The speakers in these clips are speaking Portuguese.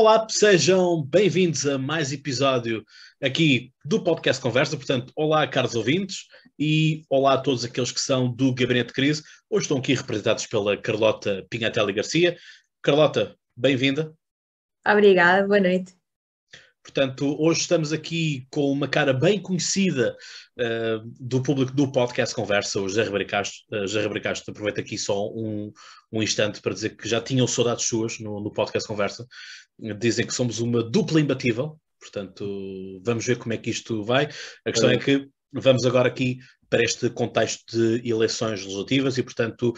Olá, sejam bem-vindos a mais episódio aqui do Podcast Conversa. Portanto, olá, caros ouvintes, e olá a todos aqueles que são do Gabinete de Crise. Hoje estão aqui representados pela Carlota Pinhatelli Garcia. Carlota, bem-vinda. Obrigada, boa noite. Portanto, hoje estamos aqui com uma cara bem conhecida uh, do público do podcast Conversa, o José Ribeiro Castro. Uh, José Ribeiro Castro, aproveito aqui só um, um instante para dizer que já tinham saudades suas no, no podcast Conversa. Dizem que somos uma dupla imbatível, portanto, vamos ver como é que isto vai. A questão é, é que vamos agora aqui para este contexto de eleições legislativas e, portanto,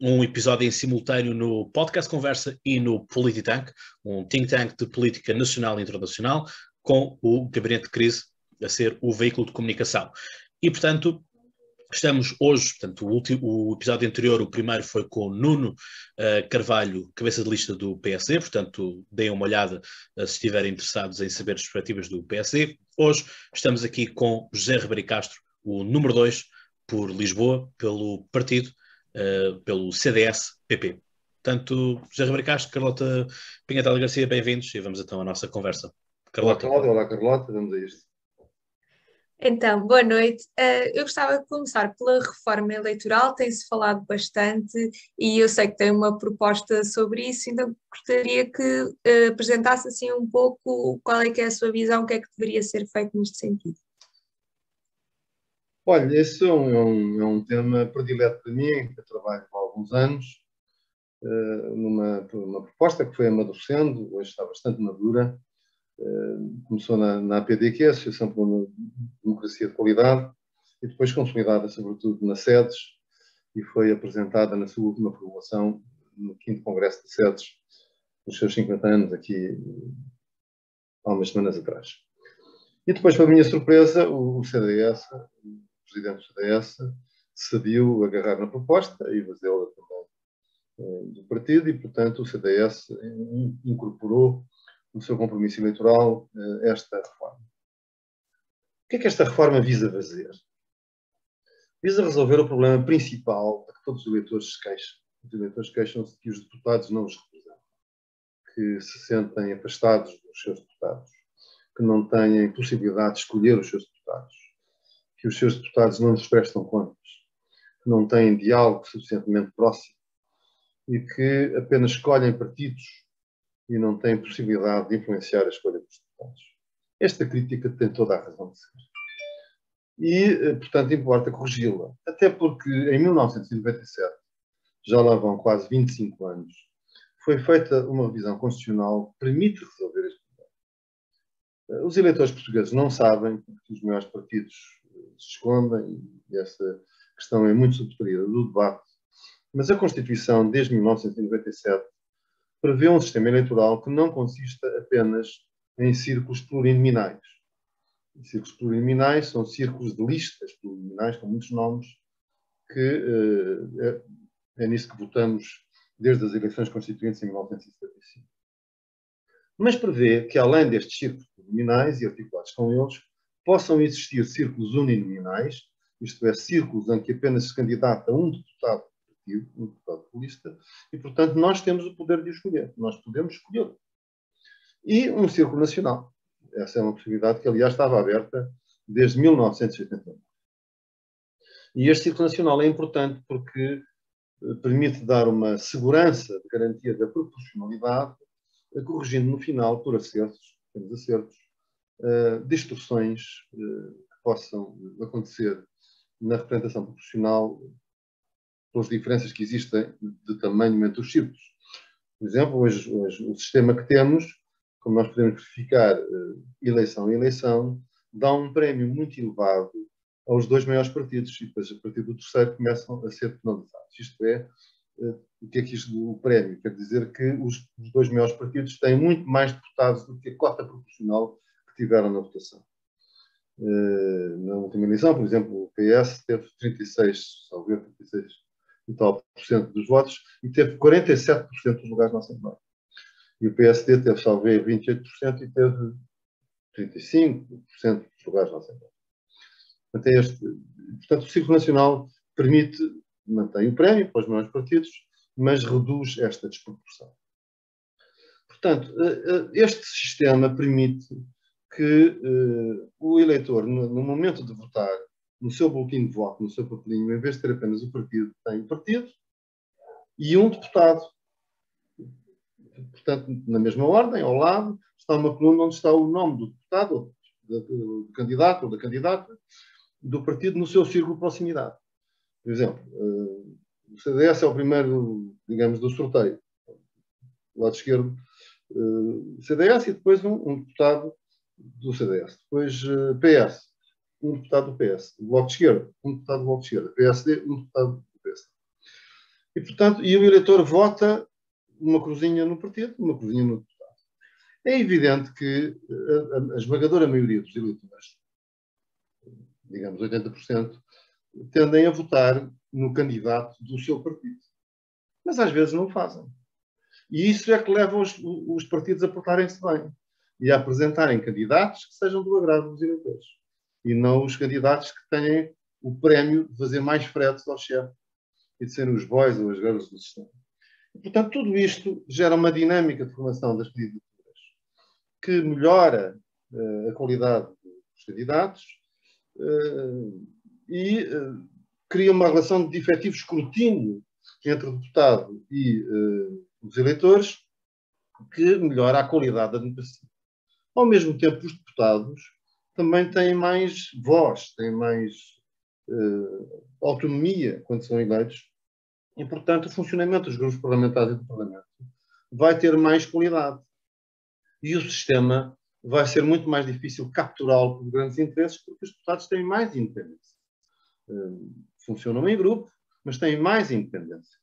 um episódio em simultâneo no Podcast Conversa e no Polititank, um think tank de política nacional e internacional, com o Gabinete de Crise a ser o veículo de comunicação. E, portanto, estamos hoje, portanto, o, último, o episódio anterior, o primeiro foi com Nuno uh, Carvalho, cabeça de lista do PSD, portanto, deem uma olhada uh, se estiverem interessados em saber as perspectivas do PSD. Hoje estamos aqui com José Ribeiro Castro, o número 2 por Lisboa, pelo partido uh, pelo CDS-PP. Portanto, José Ribeiro Castro, Carlota Pinhetel Garcia, bem-vindos e vamos então à nossa conversa. Carlota. Olá, Cláudia. Olá, Carlota. Vamos a isto. Então, boa noite. Uh, eu gostava de começar pela reforma eleitoral, tem-se falado bastante e eu sei que tem uma proposta sobre isso, então gostaria que uh, apresentasse assim um pouco qual é que é a sua visão, o que é que deveria ser feito neste sentido. Olha, esse é um, é um, é um tema predileto para mim, que eu trabalho há alguns anos, uh, numa, numa proposta que foi amadurecendo, hoje está bastante madura. Uh, começou na, na APD, que é a Associação para uma Democracia de Qualidade, e depois consolidada, sobretudo, nas sedes, e foi apresentada na sua última formulação no 5 Congresso de Sedes, nos seus 50 anos, aqui há umas semanas atrás. E depois, para a minha surpresa, o CDS, presidente do CDS viu agarrar na proposta e fazê-la também eh, do partido e, portanto, o CDS incorporou no seu compromisso eleitoral eh, esta reforma. O que é que esta reforma visa fazer? Visa resolver o problema principal de que todos os eleitores se queixam. Os eleitores queixam-se que os deputados não os representam, que se sentem afastados dos seus deputados, que não têm possibilidade de escolher os seus deputados, que os seus deputados não lhes prestam contas, que não têm diálogo suficientemente próximo e que apenas escolhem partidos e não têm possibilidade de influenciar a escolha dos deputados. Esta crítica tem toda a razão de ser. E, eh, portanto, importa corrigi-la. Até porque em 1997, já lá vão quase 25 anos, foi feita uma revisão constitucional que permite resolver este problema. Eh, os eleitores portugueses não sabem, porque os maiores partidos se escondem, e essa questão é muito subtraída do debate. Mas a Constituição, desde 1997, prevê um sistema eleitoral que não consista apenas em círculos plurinominais. Círculos plurinominais são círculos de listas plurinominais, com muitos nomes, que uh, é, é nisso que votamos desde as eleições constituintes em 1975. Mas prevê que, além destes círculos plurinominais e articulados com eles, possam existir círculos uninominais, isto é, círculos em que apenas se candidata um deputado partido, um deputado política, e, portanto, nós temos o poder de escolher. Nós podemos escolher. E um círculo nacional. Essa é uma possibilidade que, aliás, estava aberta desde 1989. E este círculo nacional é importante porque eh, permite dar uma segurança de garantia da proporcionalidade, eh, corrigindo no final, por acertos, temos acertos, uh, distorções uh, que possam acontecer na representação proporcional pelas diferenças que existem de tamanho entre os círculos. Por exemplo, hoje, hoje o sistema que temos, como nós podemos verificar uh, eleição a eleição, dá um prémio muito elevado aos dois maiores partidos e depois a partir do terceiro começam a ser penalizados. Isto é, o que é que isto do prémio? Quer dizer que os, os dois maiores partidos têm muito mais deputados do que a cota proporcional tiveram na votação. Uh, na última eleição, por exemplo, o PS teve 36, talvez 36 e tal por cento dos votos e teve 47% dos lugares na Assembleia. E o PSD teve, talvez, 28% e teve 35% dos lugares na Assembleia. Portanto, é este, portanto, o Círculo Nacional permite, mantém o prémio para os maiores partidos, mas reduz esta desproporção. Portanto, este sistema permite que o eleitor, no momento de votar, no seu boletim de voto, no seu papelinho, em vez de ter apenas o partido, tem o partido e um deputado. Portanto, na mesma ordem, ao lado, está uma coluna onde está o nome do deputado, do, do candidato ou da candidata do partido no seu círculo de proximidade. Por exemplo, uh, o CDS é o primeiro, digamos, do sorteio. Do lado esquerdo, eh, CDS e depois um, um, deputado do CDS. Depois eh, PS, um deputado do PS. O Bloco de Esquerda, um deputado do Bloco de Esquerda. PSD, um deputado do PSD. E, portanto, e o eleitor vota uma cruzinha no partido, uma cruzinha no deputado. É evidente que a, a esmagadora maioria dos eleitores, digamos 80%, tendem a votar no candidato do seu partido. Mas às vezes não o fazem. E isso é que leva os, os partidos a portarem-se bem e a apresentarem candidatos que sejam do agrado dos eleitores. E não os candidatos que têm o prémio de fazer mais fretes ao chefe e de serem os boys ou as girls do sistema. E, portanto, tudo isto gera uma dinâmica de formação das candidaturas que melhora uh, a qualidade dos candidatos uh, e uh, cria uma relação de efetivo escrutínio entre o deputado e os eleitores que melhora a qualidade da democracia. Ao mesmo tempo, os deputados também têm mais voz, têm mais autonomia quando são eleitos e, portanto, o funcionamento dos grupos parlamentares e do Parlamento vai ter mais qualidade e o sistema vai ser muito mais difícil capturá-lo por grandes interesses, porque os deputados têm mais independência. Eh, funcionam em grupo, mas têm mais independência.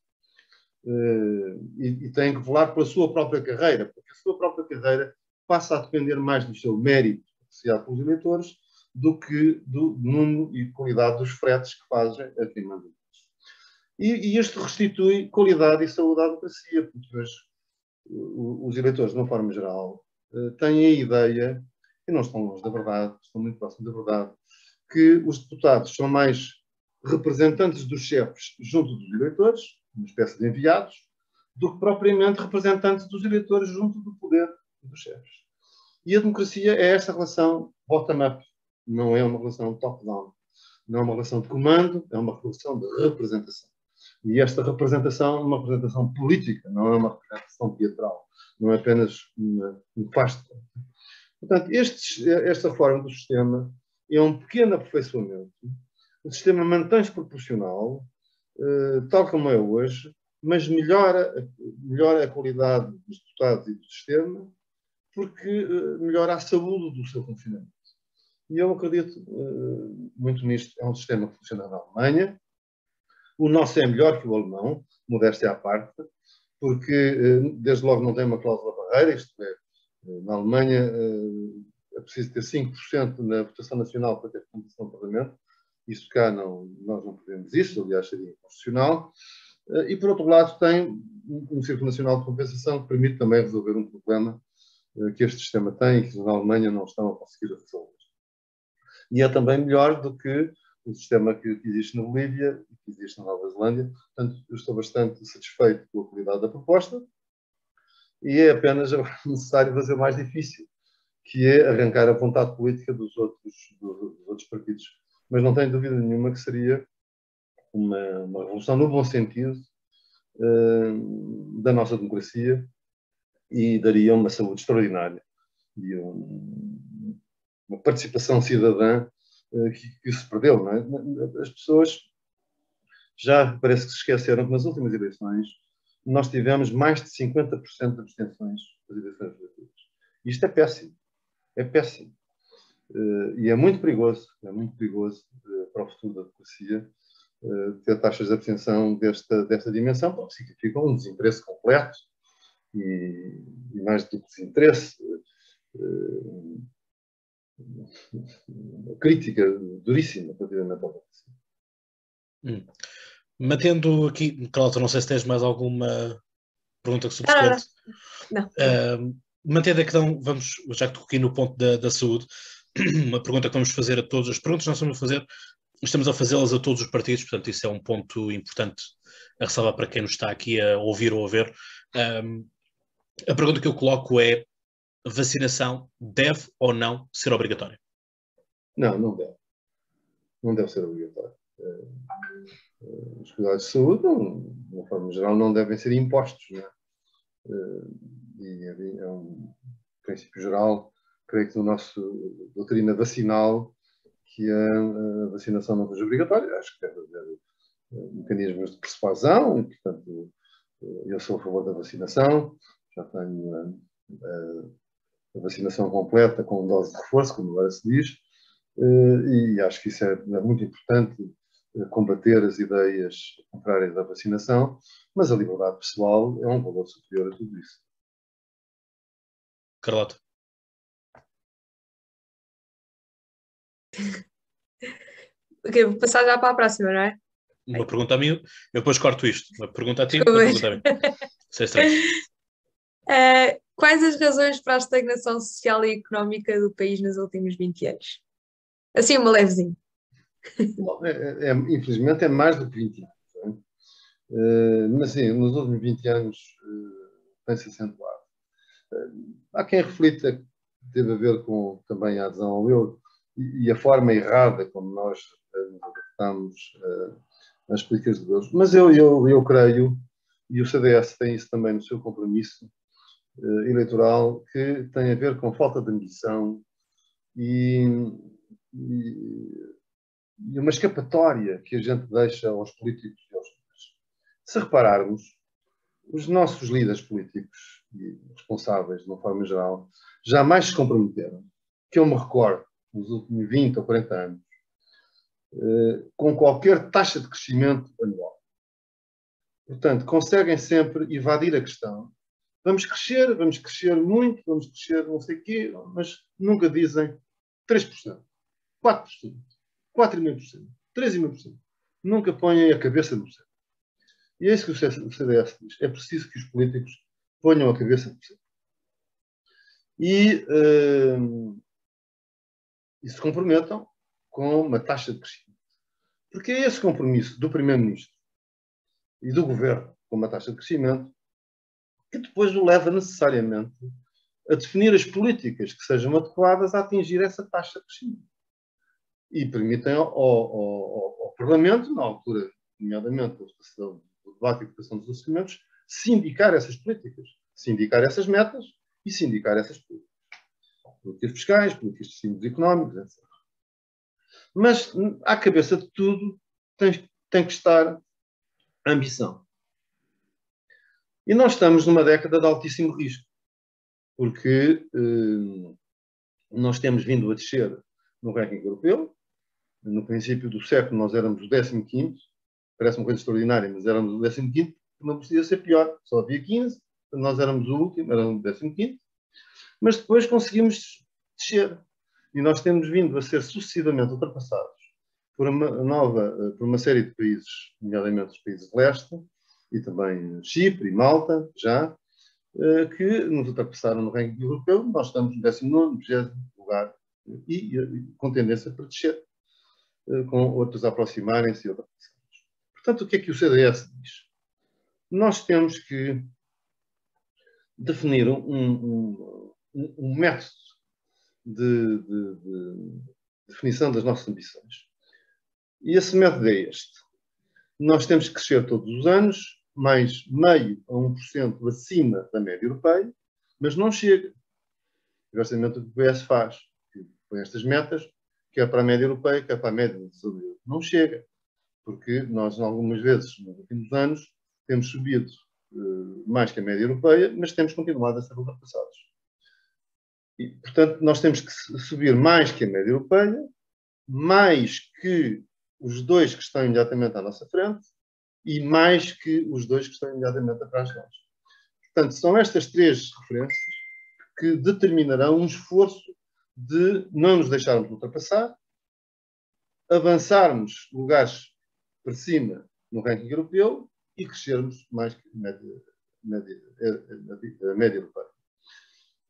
Eh, e, têm que velar pela sua própria carreira, porque a sua própria carreira passa a depender mais do seu mérito apreciado pelos eleitores do que do número e qualidade dos fretes que fazem a quem manda. E, e isto restitui qualidade e saúde à democracia, porque hoje os eleitores, de uma forma geral, eh, têm a ideia, e não estão longe da verdade, estão muito próximos da verdade, que os deputados são mais representantes dos chefes junto dos eleitores, uma espécie de enviados, do que propriamente representantes dos eleitores junto do poder dos chefes. E a democracia é esta relação bottom-up, não é uma relação top-down. Não é uma relação de comando, é uma relação de representação. E esta representação é uma representação política, não é uma representação teatral, não é apenas um pasto. Portanto, este, esta forma do sistema é um pequeno aperfeiçoamento. O sistema mantém-se proporcional, eh, tal como é hoje, mas melhora, melhora a qualidade dos deputados e do sistema, porque eh, melhora a saúde do seu funcionamento. E eu acredito eh, muito nisto. É um sistema que funciona na Alemanha, o nosso é melhor que o alemão, modéstia à parte, porque eh, desde logo não tem uma cláusula barreira, isto é, na Alemanha eh, é preciso ter 5% na votação nacional para ter representação no Parlamento, isso cá não, nós não podemos isso, aliás seria inconstitucional, e por outro lado tem um Círculo Nacional de Compensação que permite também resolver um problema que este sistema tem e que na Alemanha não estão a conseguir resolver. E é também melhor do que o sistema que existe na Bolívia e que existe na Nova Zelândia. Portanto, eu estou bastante satisfeito com a qualidade da proposta e é apenas necessário fazer mais difícil, que é arrancar a vontade política dos outros, dos outros partidos. Mas não tenho dúvida nenhuma que seria uma, uma revolução no bom sentido uh, da nossa democracia e daria uma saúde extraordinária e um, uma participação cidadã eh, que, que se perdeu. É? As pessoas já parece que se esqueceram que nas últimas eleições nós tivemos mais de 50% de abstenções das eleições legislativas. Isto é péssimo. É péssimo. Uh, e é muito perigoso, é muito perigoso uh, para o futuro da democracia uh, ter taxas de abstenção desta, desta dimensão, porque significa um desinteresse completo e, e mais do que desinteresse, crítica duríssima relativamente ao hum. Mantendo aqui, Cláudia, não sei se tens mais alguma pergunta que subsequente. não. Uh, mantendo a questão, vamos, já que estou aqui no ponto da, da saúde, uma pergunta que vamos fazer a todos, as perguntas que nós vamos fazer, estamos a fazê-las a todos os partidos, portanto isso é um ponto importante a ressalvar para quem nos está aqui a ouvir ou a ver. Um, A pergunta que eu coloco é: vacinação deve ou não ser obrigatória? Não, não deve. Não deve ser obrigatório. Eh, eh, os cuidados de saúde, de uma forma geral, não devem ser impostos. Não é? Eh, e é um princípio geral, creio que no nosso doutrina vacinal, que a vacinação não seja obrigatória. Acho que deve haver mecanismos de persuasão, e, portanto, eu sou a favor da vacinação, já tenho a, a, a vacinação completa com dose de reforço, como agora se diz, e acho que isso é, é muito importante combater as ideias contrárias à vacinação, mas a liberdade pessoal é um valor superior a tudo isso. Carlota. Ok, vou passar já para a próxima, não é? Uma pergunta a mim, eu depois corto isto. Uma pergunta a ti, uma pergunta a mim. Sem stress. Uh, quais as razões para a estagnação social e económica do país nos últimos 20 anos? Assim, uma levezinha. É, é, é, infelizmente é mais do que 20 anos. Uh, mas sim, nos últimos 20 anos uh, tem-se acentuado. Uh, há quem reflita que teve a ver com também a adesão ao euro e, e a forma errada como nós adaptamos às políticas de Deus. Mas eu, eu, eu creio, e o CDS tem isso também no seu compromisso eleitoral, que tem a ver com falta de ambição e, e e uma escapatória que a gente deixa aos políticos e aos líderes. Se repararmos, os nossos líderes políticos e responsáveis, de uma forma geral, jamais se comprometeram, que eu me recordo, nos últimos 20 ou 40 anos, eh, com qualquer taxa de crescimento anual. Portanto, conseguem sempre evadir a questão. Vamos crescer, vamos crescer muito, vamos crescer não sei o quê, mas nunca dizem 3%, 4%. 4,5%, 3,5%. Nunca põem a cabeça no centro. E é isso que o CDS diz. É preciso que os políticos ponham a cabeça no centro. E, uh, e se comprometam com uma taxa de crescimento. Porque é esse compromisso do Primeiro-Ministro e do Governo com uma taxa de crescimento que depois o leva necessariamente a definir as políticas que sejam adequadas a atingir essa taxa de crescimento e permitem ao, ao, ao, Parlamento, na altura, nomeadamente do debate e votação dos orçamentos, sindicar essas políticas, sindicar essas metas e sindicar essas políticas. Políticas fiscais, políticas de estímulos económicos, etc. Mas, à cabeça de tudo, tem, tem que estar ambição. E nós estamos numa década de altíssimo risco, porque eh, nós temos vindo a descer no ranking europeu, no princípio do século nós éramos o 15 parece uma coisa extraordinária, mas éramos o 15 não podia ser pior, só havia 15, nós éramos o último, éramos o 15 mas depois conseguimos descer. E nós temos vindo a ser sucessivamente ultrapassados por uma nova, por uma série de países, nomeadamente os países de leste, e também Chipre e Malta, já, eh, que nos ultrapassaram no ranking europeu. Nós estamos no 19, 20 lugar e, com tendência para descer. Eh, com outros aproximarem-se e outras. Portanto, o que é que o CDS diz? Nós temos que definir um, um, um método de, de, de, definição das nossas ambições. E esse método é este. Nós temos que crescer todos os anos, mais meio a 1% acima da média europeia, mas não chega. Exatamente o que o PS faz, põe estas metas, quer para a média europeia, quer para a média da zona Não chega, porque nós, algumas vezes, nos últimos anos, temos subido uh, mais que a média europeia, mas temos continuado a ser ultrapassados. E, portanto, nós temos que subir mais que a média europeia, mais que os dois que estão imediatamente à nossa frente e mais que os dois que estão imediatamente atrás de nós. Portanto, são estas três referências que determinarão um esforço de não nos deixarmos ultrapassar, avançarmos lugares para cima no ranking europeu e crescermos mais que a média, média, a média europeia.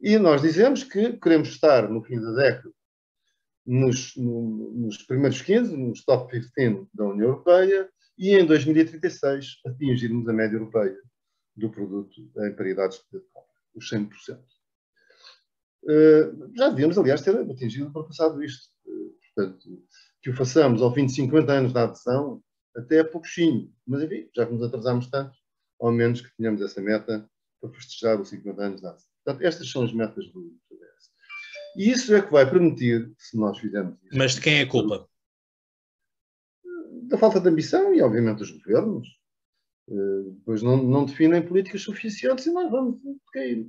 E nós dizemos que queremos estar no fim da década nos, no, nos primeiros 15, nos top 15 da União Europeia e em 2036 atingirmos a média europeia do produto em paridades de compra. os 100%. Uh, já devíamos, aliás, ter atingido para passado isto. Uh, portanto, que o façamos ao fim de 50 anos da adesão, até é pouquinho. Mas, enfim, já que nos atrasámos tanto, ao menos que tenhamos essa meta para festejar os 50 anos da adesão. Portanto, estas são as metas do CDS. E isso é que vai permitir, se nós fizermos isso. Mas de quem é a culpa? Da falta de ambição e, obviamente, dos governos. Uh, pois não, não definem políticas suficientes e nós vamos cair.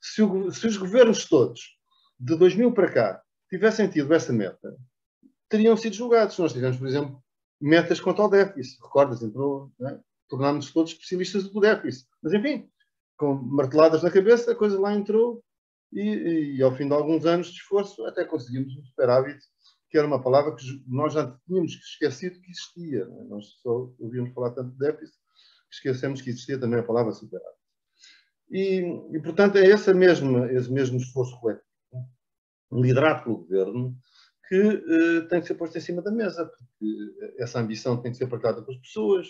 Se, o, se os governos todos, de 2000 para cá, tivessem tido essa meta, teriam sido julgados. Nós tivemos, por exemplo, metas quanto ao déficit. Recordas, entrou, né? tornámos-nos todos especialistas do déficit. Mas, enfim, com marteladas na cabeça, a coisa lá entrou e, e, ao fim de alguns anos de esforço até conseguimos um superávit, que era uma palavra que nós já tínhamos esquecido que existia. Né? Nós só ouvíamos falar tanto de déficit que esquecemos que existia também a palavra superávit. E, e portanto, é esse mesmo, esse mesmo esforço coletivo, liderado pelo governo, que uh, tem que ser posto em cima da mesa, porque essa ambição tem que ser partilhada com as pessoas,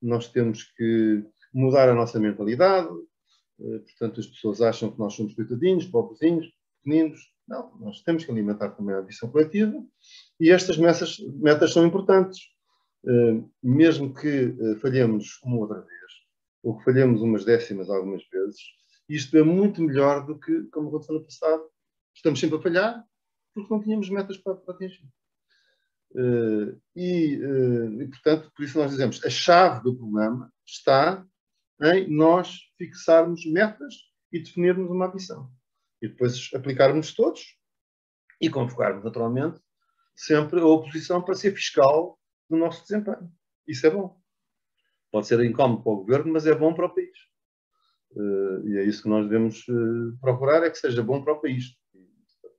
nós temos que mudar a nossa mentalidade, uh, portanto as pessoas acham que nós somos coitadinhos, pobrezinhos, pequeninos, não, nós temos que alimentar também a ambição coletiva e estas metas, metas são importantes, uh, mesmo que falhemos uma outra vez, ou que falhemos umas décimas algumas vezes, isto é muito melhor do que, como aconteceu no passado, estamos sempre a falhar, porque não tínhamos metas para, para atingir. Uh, e, uh, e, portanto, por isso nós dizemos, a chave do problema está em nós fixarmos metas e definirmos uma missão. E depois aplicarmos todos e convocarmos, naturalmente, sempre a oposição para ser fiscal do nosso desempenho. Isso é bom. Pode ser incómodo para o governo, mas é bom para o país. Uh, e é isso que nós devemos procurar, é que seja bom para o país.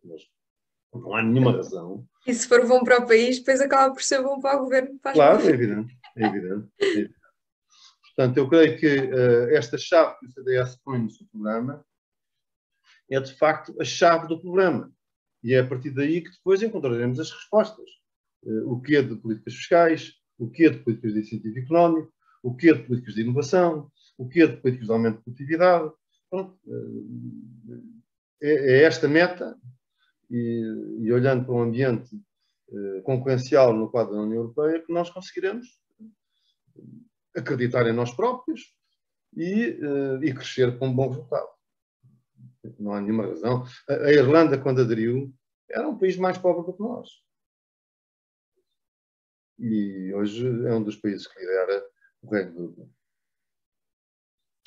Nós não há nenhuma razão. E se for bom para o país, depois acaba por ser bom para o governo. claro, é evidente, é evidente, é evidente. Portanto, eu creio que uh, esta chave que o CDS põe no seu programa é, de facto, a chave do problema. E é a partir daí que depois encontraremos as respostas. Uh, o que é de políticas fiscais, o que é de políticas de incentivo económico, o que é de políticas de inovação, o que é de políticas de aumento de produtividade. Pronto, uh, é, é esta meta e, e olhando para um ambiente eh, concorrencial no quadro da União Europeia, que nós conseguiremos acreditar em nós próprios e, eh, e crescer com um bom resultado. Não há nenhuma razão. A, Irlanda, quando aderiu, era um país mais pobre do que nós. E hoje é um dos países que lidera o Reino do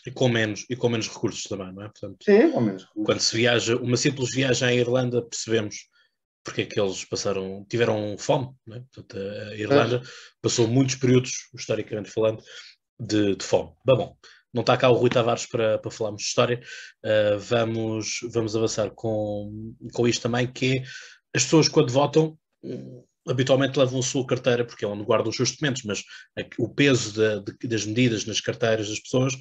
e com menos, e com menos recursos também, não é? Portanto, Sim, com menos recursos. Quando se viaja, uma simples viagem à Irlanda, percebemos porque é que eles passaram, tiveram fome, não é? Portanto, a Irlanda é. passou muitos períodos, historicamente falando, de, de fome. Bem, bom, não está cá o Rui Tavares para, para falarmos de história, uh, vamos, vamos avançar com, com isto também, que é as pessoas quando votam habitualmente levam a sua carteira, porque é onde guardam os seus documentos, mas o peso da, de, das medidas nas carteiras das pessoas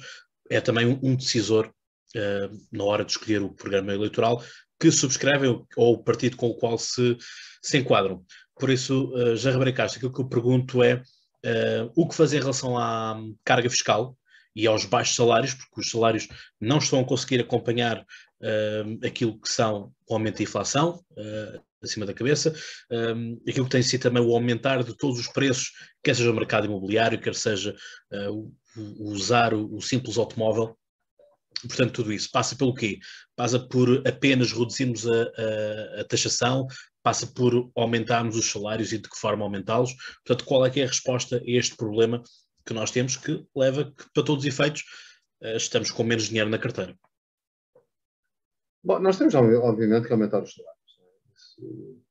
é também um, decisor uh, na hora de escolher o programa eleitoral que subscrevem ou o partido com o qual se, se enquadram. Por isso, uh, já Castro, aquilo que eu pergunto é uh, o que fazer em relação à carga fiscal e aos baixos salários, porque os salários não estão a conseguir acompanhar uh, aquilo que são o aumento da inflação uh, acima da cabeça, um, aquilo que tem sido também o aumentar de todos os preços, quer seja o mercado imobiliário, quer seja uh, usar o, o simples automóvel. Portanto, tudo isso passa pelo quê? Passa por apenas reduzirmos a, a, a, taxação, passa por aumentarmos os salários e de que forma aumentá-los. Portanto, qual é que é a resposta a este problema que nós temos que leva que, para todos os efeitos, uh, estamos com menos dinheiro na carteira? Bom, nós temos, obviamente, que aumentar os salários. É? Isso,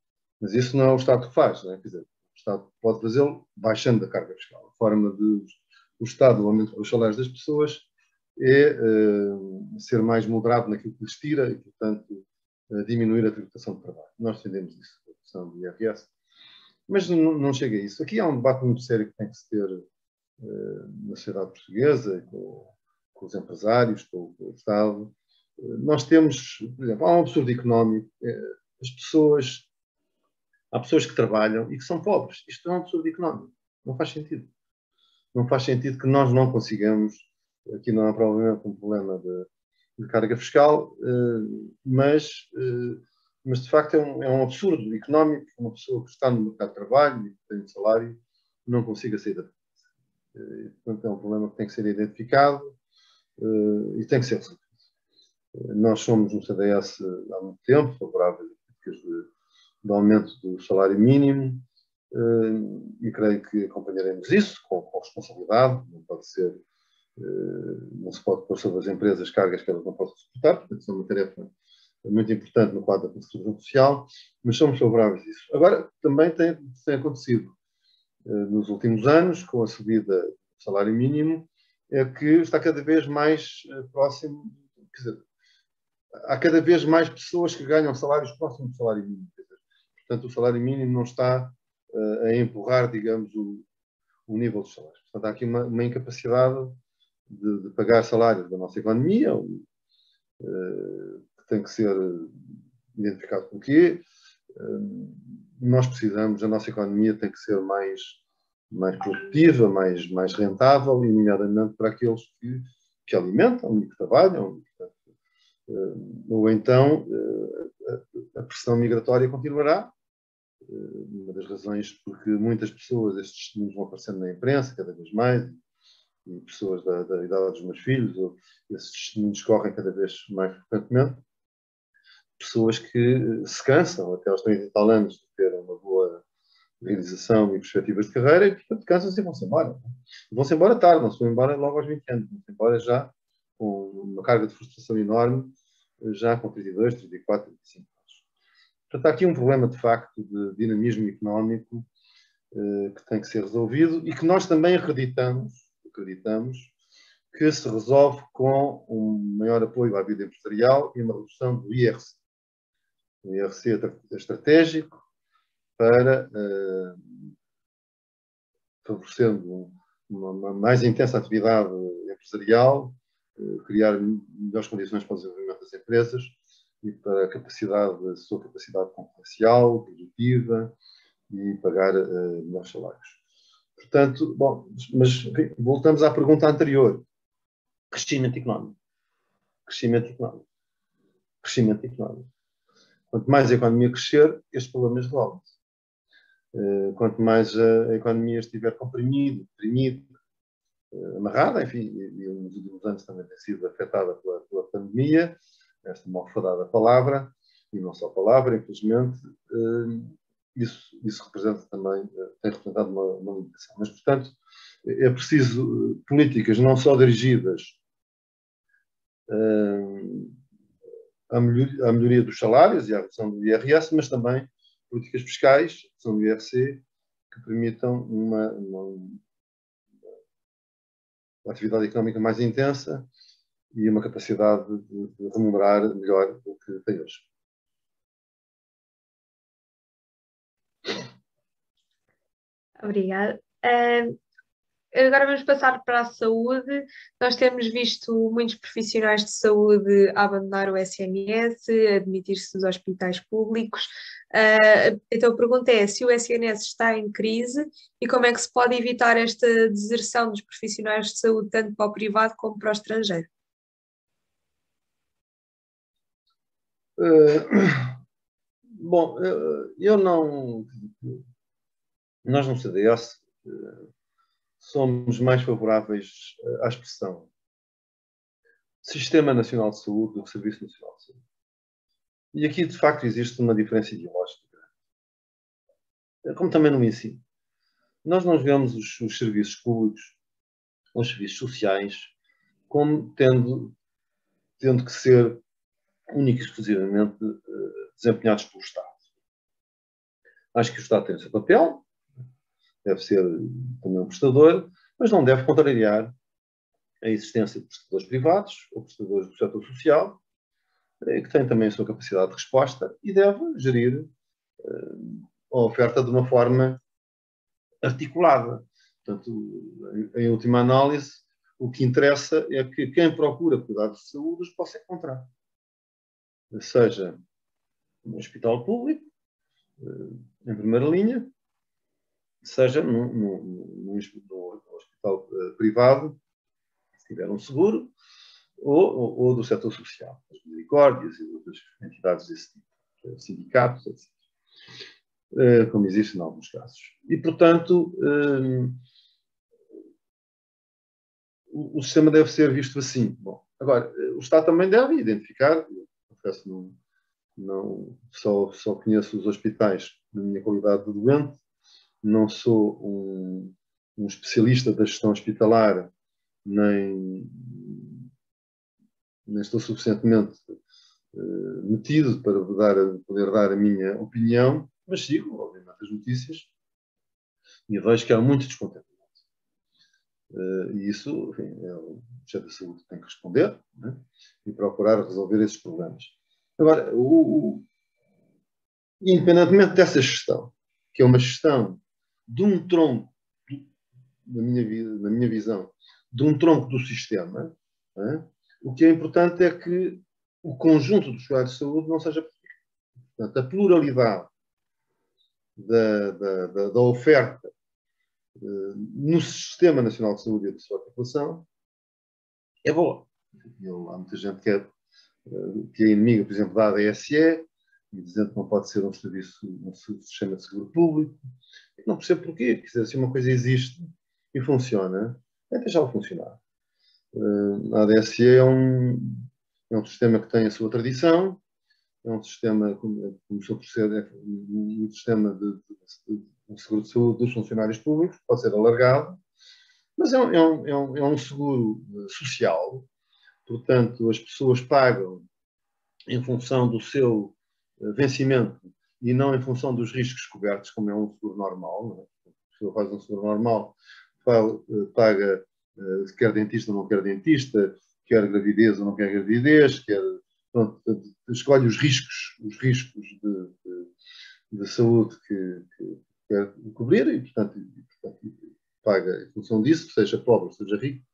mas isso não é o Estado que faz. Não é? Quer dizer, o Estado pode fazê-lo baixando a carga fiscal. A forma de o Estado, o aumento dos salários das pessoas, é uh, ser mais moderado naquilo que lhes tira e, portanto, uh, diminuir a tributação de trabalho. Nós defendemos isso, a redução do IRS. Mas não, não, chega a isso. Aqui há um debate muito sério que tem que se ter na sociedade portuguesa, com, com os empresários, com, com o Estado. nós temos, por exemplo, há um absurdo económico. as pessoas, há pessoas que trabalham e que são pobres. Isto é um absurdo económico. Não faz sentido não faz sentido que nós não consigamos, aqui não há provavelmente um problema de, de carga fiscal, mas, mas de facto é um, é um absurdo económico uma pessoa que está no mercado de trabalho e que tem um salário não consiga sair da. Portanto, é um problema que tem que ser identificado e tem que ser resolvido. Nós somos no CDS há muito tempo favoráveis a políticas de, de aumento do salário mínimo, e creio que acompanharemos isso com, com responsabilidade, não pode ser, não se pode pôr sobre as empresas cargas que elas não possam suportar, portanto, isso é uma tarefa muito importante no quadro da constituição social, mas somos favoráveis a isso. Agora, também tem, tem acontecido nos últimos anos, com a subida do salário mínimo, é que está cada vez mais próximo, quer dizer, há cada vez mais pessoas que ganham salários próximos do salário mínimo. Portanto, o salário mínimo não está a empurrar, digamos, o, o nível dos salários. Portanto, há aqui uma, uma incapacidade de, de, pagar salários da nossa economia, uh, que tem que ser identificado por quê. Uh, nós precisamos, a nossa economia tem que ser mais, mais produtiva, mais, mais rentável, e nomeadamente para aqueles que, que alimentam e que trabalham. Uh, ou então a pressão migratória continuará, uma das razões porque muitas pessoas, estes testemunhos vão aparecendo na imprensa cada vez mais, e pessoas da, da idade dos meus filhos, ou esses testemunhos correm cada vez mais frequentemente, pessoas que se cansam até aos 30 e tal anos de ter uma boa realização e perspectivas de carreira e, portanto, cansam-se e vão-se embora. Vão-se embora tarde, não se vão embora logo aos 20 anos, vão-se embora já com uma carga de frustração enorme, já com 32, 34, 35 Portanto, há aqui um problema, de facto, de dinamismo económico eh, que tem que ser resolvido e que nós também acreditamos, acreditamos que se resolve com um maior apoio à vida empresarial e uma redução do IRC. O IRC estratégico para, eh, favorecendo uma, uma, mais intensa atividade empresarial, eh, criar melhores condições para o desenvolvimento das empresas e para a capacidade, a sua capacidade concorrencial, produtiva e pagar uh, melhores salários. Portanto, bom, mas voltamos à pergunta anterior. Crescimento económico. Crescimento económico. Crescimento económico. Quanto mais a economia crescer, estes problemas resolvem-se. Uh, quanto mais a, economia estiver comprimida, deprimida, uh, amarrada, enfim, e, nos últimos anos também tem sido afetada pela, pela pandemia, esta malfadada palavra, e não só palavra, infelizmente, eh, isso, isso representa também, eh, tem representado uma, uma limitação. Mas, portanto, é preciso eh, políticas não só dirigidas à melhoria, dos salários e à redução do IRS, mas também políticas fiscais, redução do IRC, que permitam uma, uma, uma atividade económica mais intensa e uma capacidade de, de remunerar melhor do que tem hoje. Obrigada. Uh, agora vamos passar para a saúde. Nós temos visto muitos profissionais de saúde abandonar o SNS, admitir-se nos hospitais públicos. Uh, então a pergunta é se o SNS está em crise e como é que se pode evitar esta deserção dos profissionais de saúde, tanto para o privado como para o estrangeiro? Eh, bom, eu não. Nós no CDS somos mais favoráveis à expressão Sistema Nacional de Saúde do que Serviço Nacional de Saúde. E aqui, de facto, existe uma diferença ideológica. Como também no ensino. Nós não vemos os, os serviços públicos, os serviços sociais, como tendo, tendo que ser única e exclusivamente uh, desempenhados pelo Estado. Acho que o Estado tem o seu papel, deve ser também um prestador, mas não deve contrariar a existência de prestadores privados ou prestadores do setor social, eh, que têm também a sua capacidade de resposta e deve gerir uh, a oferta de uma forma articulada. Portanto, em, em última análise, o que interessa é que quem procura cuidados de saúde os possa encontrar seja no hospital público, eh, em primeira linha, seja no hospital eh, privado, se tiver um seguro, ou, ou, ou do setor social, as misericórdias e outras entidades desse tipo, sindicatos, etc. Eh, como existe em alguns casos. E, portanto, eh, o, sistema deve ser visto assim. Bom, agora, o Estado também deve identificar, confesso, não, não só, só conheço os hospitais na minha qualidade de doente, não sou um, um especialista da gestão hospitalar, nem, nem estou suficientemente uh, metido para dar, poder dar a minha opinião, mas sigo, obviamente, as notícias e vejo que há muito descontentamento. Uh, e isso, enfim, é o chefe da saúde que tem que responder né? e procurar resolver esses problemas. Agora, o, o, independentemente dessa gestão, que é uma gestão de um tronco, na minha, na minha visão, de um tronco do sistema, né? o que é importante é que o conjunto dos cuidados de saúde não seja. Portanto, a pluralidade da, da, da, da oferta uh, no Sistema Nacional de Saúde e da sua população é boa. Eu, há muita gente que é, uh, que é inimiga, por exemplo, da ADSE e dizendo que não pode ser um serviço, um sistema de seguro público. Não percebo porquê. Quer dizer, se uma coisa existe e funciona, é deixá-la funcionar. Uh, a ADSE é um, é um sistema que tem a sua tradição, é um sistema, começou por ser é um sistema de, de, de, seguro de saúde dos funcionários públicos, pode ser alargado, mas é um, é um, é um, é um seguro eh, social, portanto, as pessoas pagam em função do seu eh, vencimento e não em função dos riscos cobertos, como é um seguro normal. É? A pessoa faz um seguro normal, eh, paga, quer dentista ou não quer dentista, quer gravidez ou não quer gravidez, quer pronto, escolhe os riscos, os riscos de, de, de saúde que, que, quer cobrir e, portanto, e, portanto, paga em função disso, seja pobre, seja rico,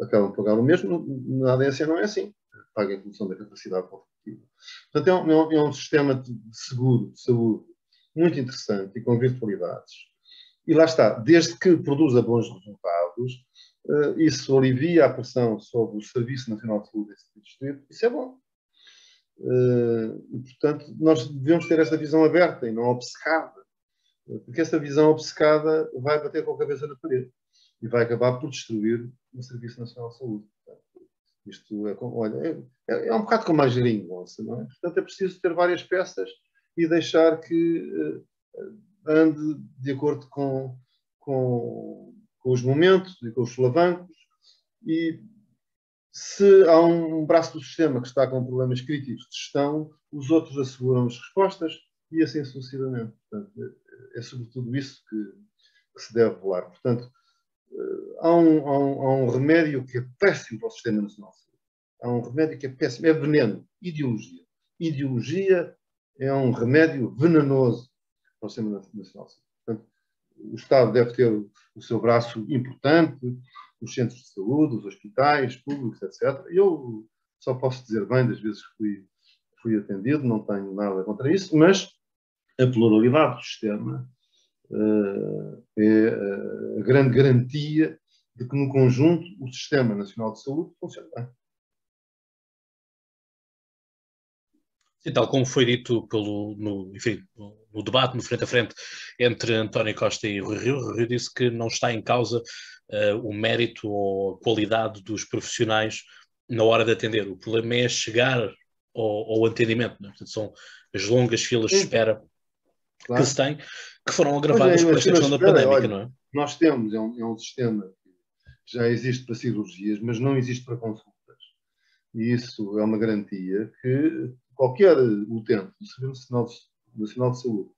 acabam de pagar o mesmo. Na ADSE não é assim, paga em função da capacidade competitiva. Portanto, é um, é um sistema de seguro, de saúde, muito interessante e com virtualidades. E lá está, desde que produza bons resultados, uh, isso alivia a pressão sobre o Serviço Nacional de Saúde desse distrito, isso é bom. Uh, e, portanto, nós devemos ter esta visão aberta e não obcecada, porque essa visão obcecada vai bater com a cabeça na parede e vai acabar por destruir o Serviço Nacional de Saúde. Isto é, olha, é, é, um bocado como a geringonça, não é? Portanto, é preciso ter várias peças e deixar que uh, ande de acordo com, com, com os momentos e com os solavancos e se há um braço do sistema que está com problemas críticos de gestão, os outros asseguram as respostas e assim sucessivamente. Portanto, é, é sobretudo isso que, que, se deve volar. Portanto, há um, há, um, há um, remédio que é péssimo para o Sistema Nacional. Há um remédio que é péssimo, é veneno, ideologia. Ideologia é um remédio venenoso para o Sistema Nacional. Portanto, o Estado deve ter o seu braço importante, os centros de saúde, os hospitais públicos, etc. Eu só posso dizer bem das vezes que fui, fui atendido, não tenho nada contra isso, mas a pluralidade do sistema é a grande garantia de que, no conjunto, o Sistema Nacional de Saúde funciona bem. E tal como foi dito pelo, no, enfim, no debate, no frente a frente, entre António Costa e Rui Rio, Rui Rio disse que não está em causa uh, o mérito ou a qualidade dos profissionais na hora de atender. O problema é chegar ao, ao atendimento. Né? Portanto, são as longas filas de espera claro. que se tem, que foram agravadas é, por esta questão da pandémica, olha, não é? Nós temos, é um, é um sistema que já existe para cirurgias, mas não existe para consultas. E isso é uma garantia que qualquer utente do Serviço Nacional de, Nacional de Saúde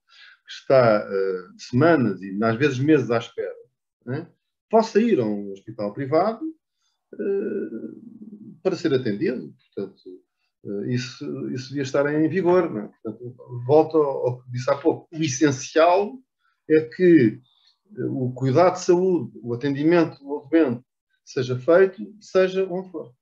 que está uh, semanas e às vezes meses à espera, né, possa ir a um hospital privado uh, para ser atendido. Portanto, isso, isso devia estar em vigor. Não é? Portanto, volto ao, que disse há pouco. O essencial é que o cuidado de saúde, o atendimento do doente seja feito, seja onde for.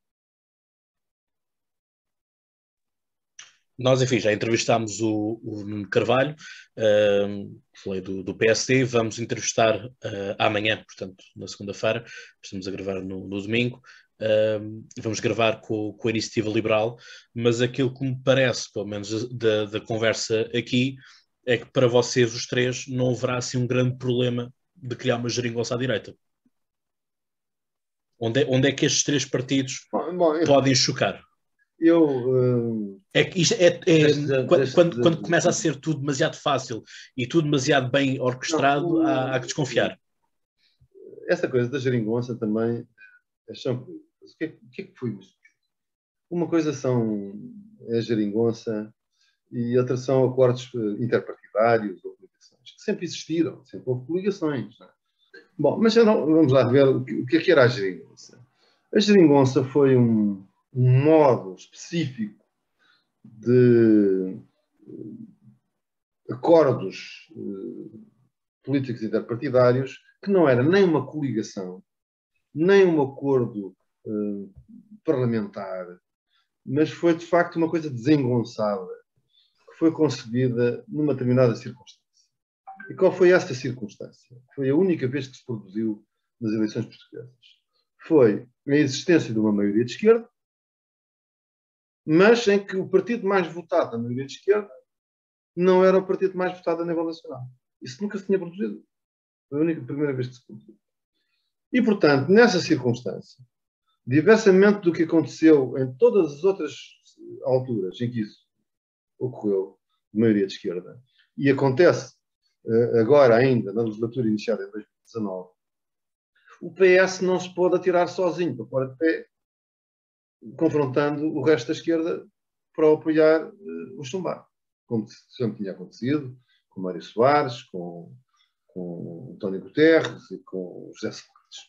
Nós, enfim, já entrevistámos o, o Carvalho, uh, falei do, do, PSD, vamos entrevistar uh, amanhã, portanto, na segunda-feira, estamos a gravar no, no domingo, vamos gravar com, com a Iniciativa Liberal, mas aquilo que me parece, pelo menos da, da conversa aqui, é que para vocês, os três, não haverá assim um grande problema de criar uma geringonça à direita. Onde é, onde é que estes três partidos bom, bom, eu, podem chocar? Eu. Uh, é que isto é, é quando, quando, quando, começa a ser tudo demasiado fácil e tudo demasiado bem orquestrado, não, o, há, há, que desconfiar. Essa coisa da geringonça também é O que, é, o que é que foi Uma coisa são a geringonça e outra são acordos eh, interpartidários ou coligações, que sempre existiram, sempre houve coligações. É? Bom, mas não, vamos lá ver o que, o que é que era a geringonça. A geringonça foi um, um modo específico de acordos uh, políticos interpartidários que não era nem uma coligação, nem um acordo uh, parlamentar, mas foi de facto uma coisa desengonçada, que foi concebida numa determinada circunstância. E qual foi esta circunstância? Foi a única vez que se produziu nas eleições portuguesas. Foi a existência de uma maioria de esquerda, mas em que o partido mais votado na maioria de esquerda não era o partido mais votado a nível nacional. Isso nunca se tinha produzido. Foi a única primeira vez que se produziu. E, portanto, nessa circunstância, diversamente do que aconteceu em todas as outras alturas em que isso ocorreu, de maioria de esquerda, e acontece uh, agora ainda, na legislatura iniciada em 2019, o PS não se pode atirar sozinho para fora de pé confrontando o resto da esquerda para apoiar uh, o Chumbar, como sempre tinha acontecido, com Mário Soares, com, com António Guterres e com José Sócrates.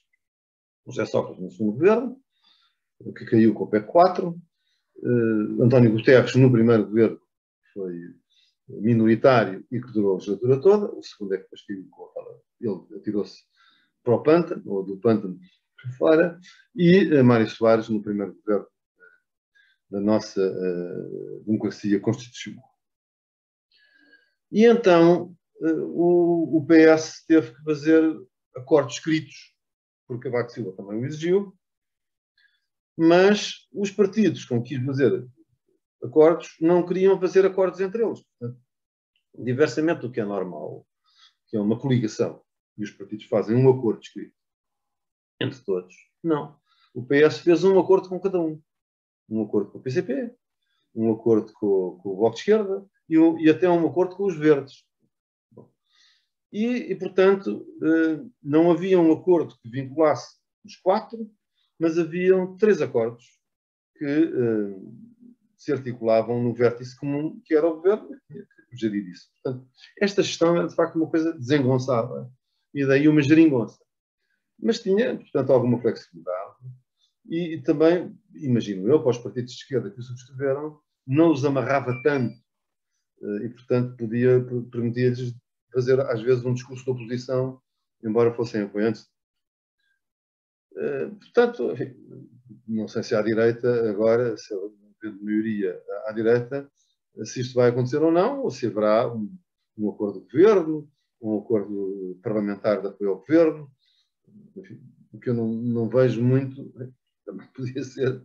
O José Sócrates no segundo governo, que caiu com o PEC 4. Uh, António Guterres no primeiro governo foi minoritário e que durou a legislatura toda. O segundo é que depois caiu com ele atirou-se para o pântano, ou do pântano fora, e uh, Mário Soares no primeiro governo da nossa uh, democracia constitucional. E então o, o, PS teve que fazer acordos escritos, porque Cavaco Silva também o exigiu, mas os partidos com que quis fazer acordos não queriam fazer acordos entre eles. Portanto, diversamente do que é normal, que é uma coligação, e os partidos fazem um acordo escrito entre todos. Não. O PS fez um acordo com cada um. Um acordo com o PCP, um acordo com, com o Bloco de Esquerda e, e, até um acordo com os Verdes. E, e, portanto, eh, não havia um acordo que vinculasse os quatro, mas haviam três acordos que eh, se articulavam no vértice comum, que era o governo, que gerir isso. Portanto, esta gestão era, de facto, uma coisa desengonçada. E daí uma geringonça mas tinha, portanto, alguma flexibilidade. E, e, também, imagino eu, para os partidos de esquerda que o subscreveram, não os amarrava tanto eh, e, portanto, podia, permitia-lhes fazer, às vezes, um discurso de oposição, embora fossem apoiantes. Eh, portanto, enfim, não sei se à direita, agora, se havendo maioria à direita, se isto vai acontecer ou não, ou se haverá um, um acordo de governo, um acordo parlamentar de apoio ao governo, o que eu não, não vejo muito, também podia ser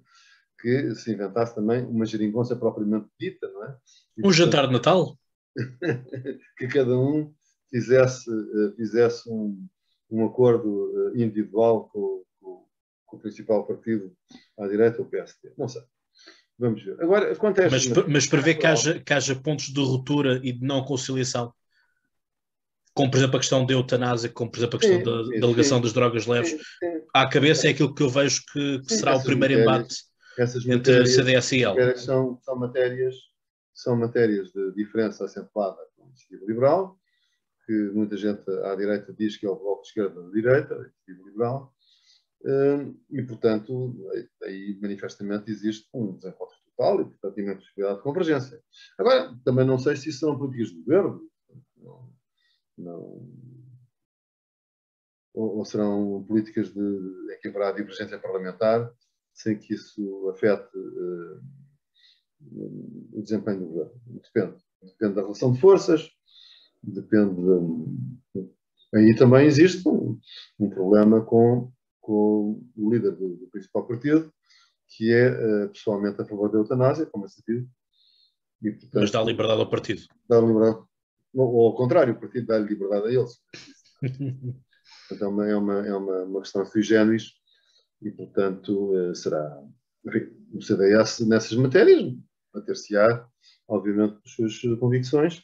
que se inventasse também uma geringonça propriamente dita, não é? E, um portanto, jantar de Natal? que cada um fizesse, eh, fizesse um, um acordo eh, individual com, com, o principal partido à direita, o PSD. Não sei. Vamos ver. Agora, acontece. Mas, mas prevê que haja, que haja pontos de ruptura e de não conciliação? como por exemplo a questão da eutanásia, como por exemplo a questão sim, da, sim, da sim, das drogas leves, à cabeça é aquilo que eu vejo que, que será o primeiro embate entre CDS e L. São, são, matérias, são matérias de diferença acentuada com a iniciativa liberal, que muita gente à direita diz que é o bloco de esquerda da direita, a iniciativa liberal, e portanto aí manifestamente existe um desencontro total e portanto imensa possibilidade de convergência. Agora, também não sei se isso serão políticas de governo, não, ou, ou, serão políticas de, em que haverá divergência parlamentar sem que isso afete uh, o desempenho do governo. Depende. Depende da relação de forças, depende. De, aí também existe um, um problema com, com o líder do, do principal partido, que é uh, pessoalmente a favor da eutanásia, como é sabido. E, portanto, Mas dá liberdade ao partido. Dá liberdade. Ou, ou ao contrário, o partido dá liberdade a eles. Portanto, é uma, é uma, é uma, uma questão sui generis e, portanto, uh, será enfim, o CDS nessas matérias, a ter-se-á, obviamente, as suas convicções,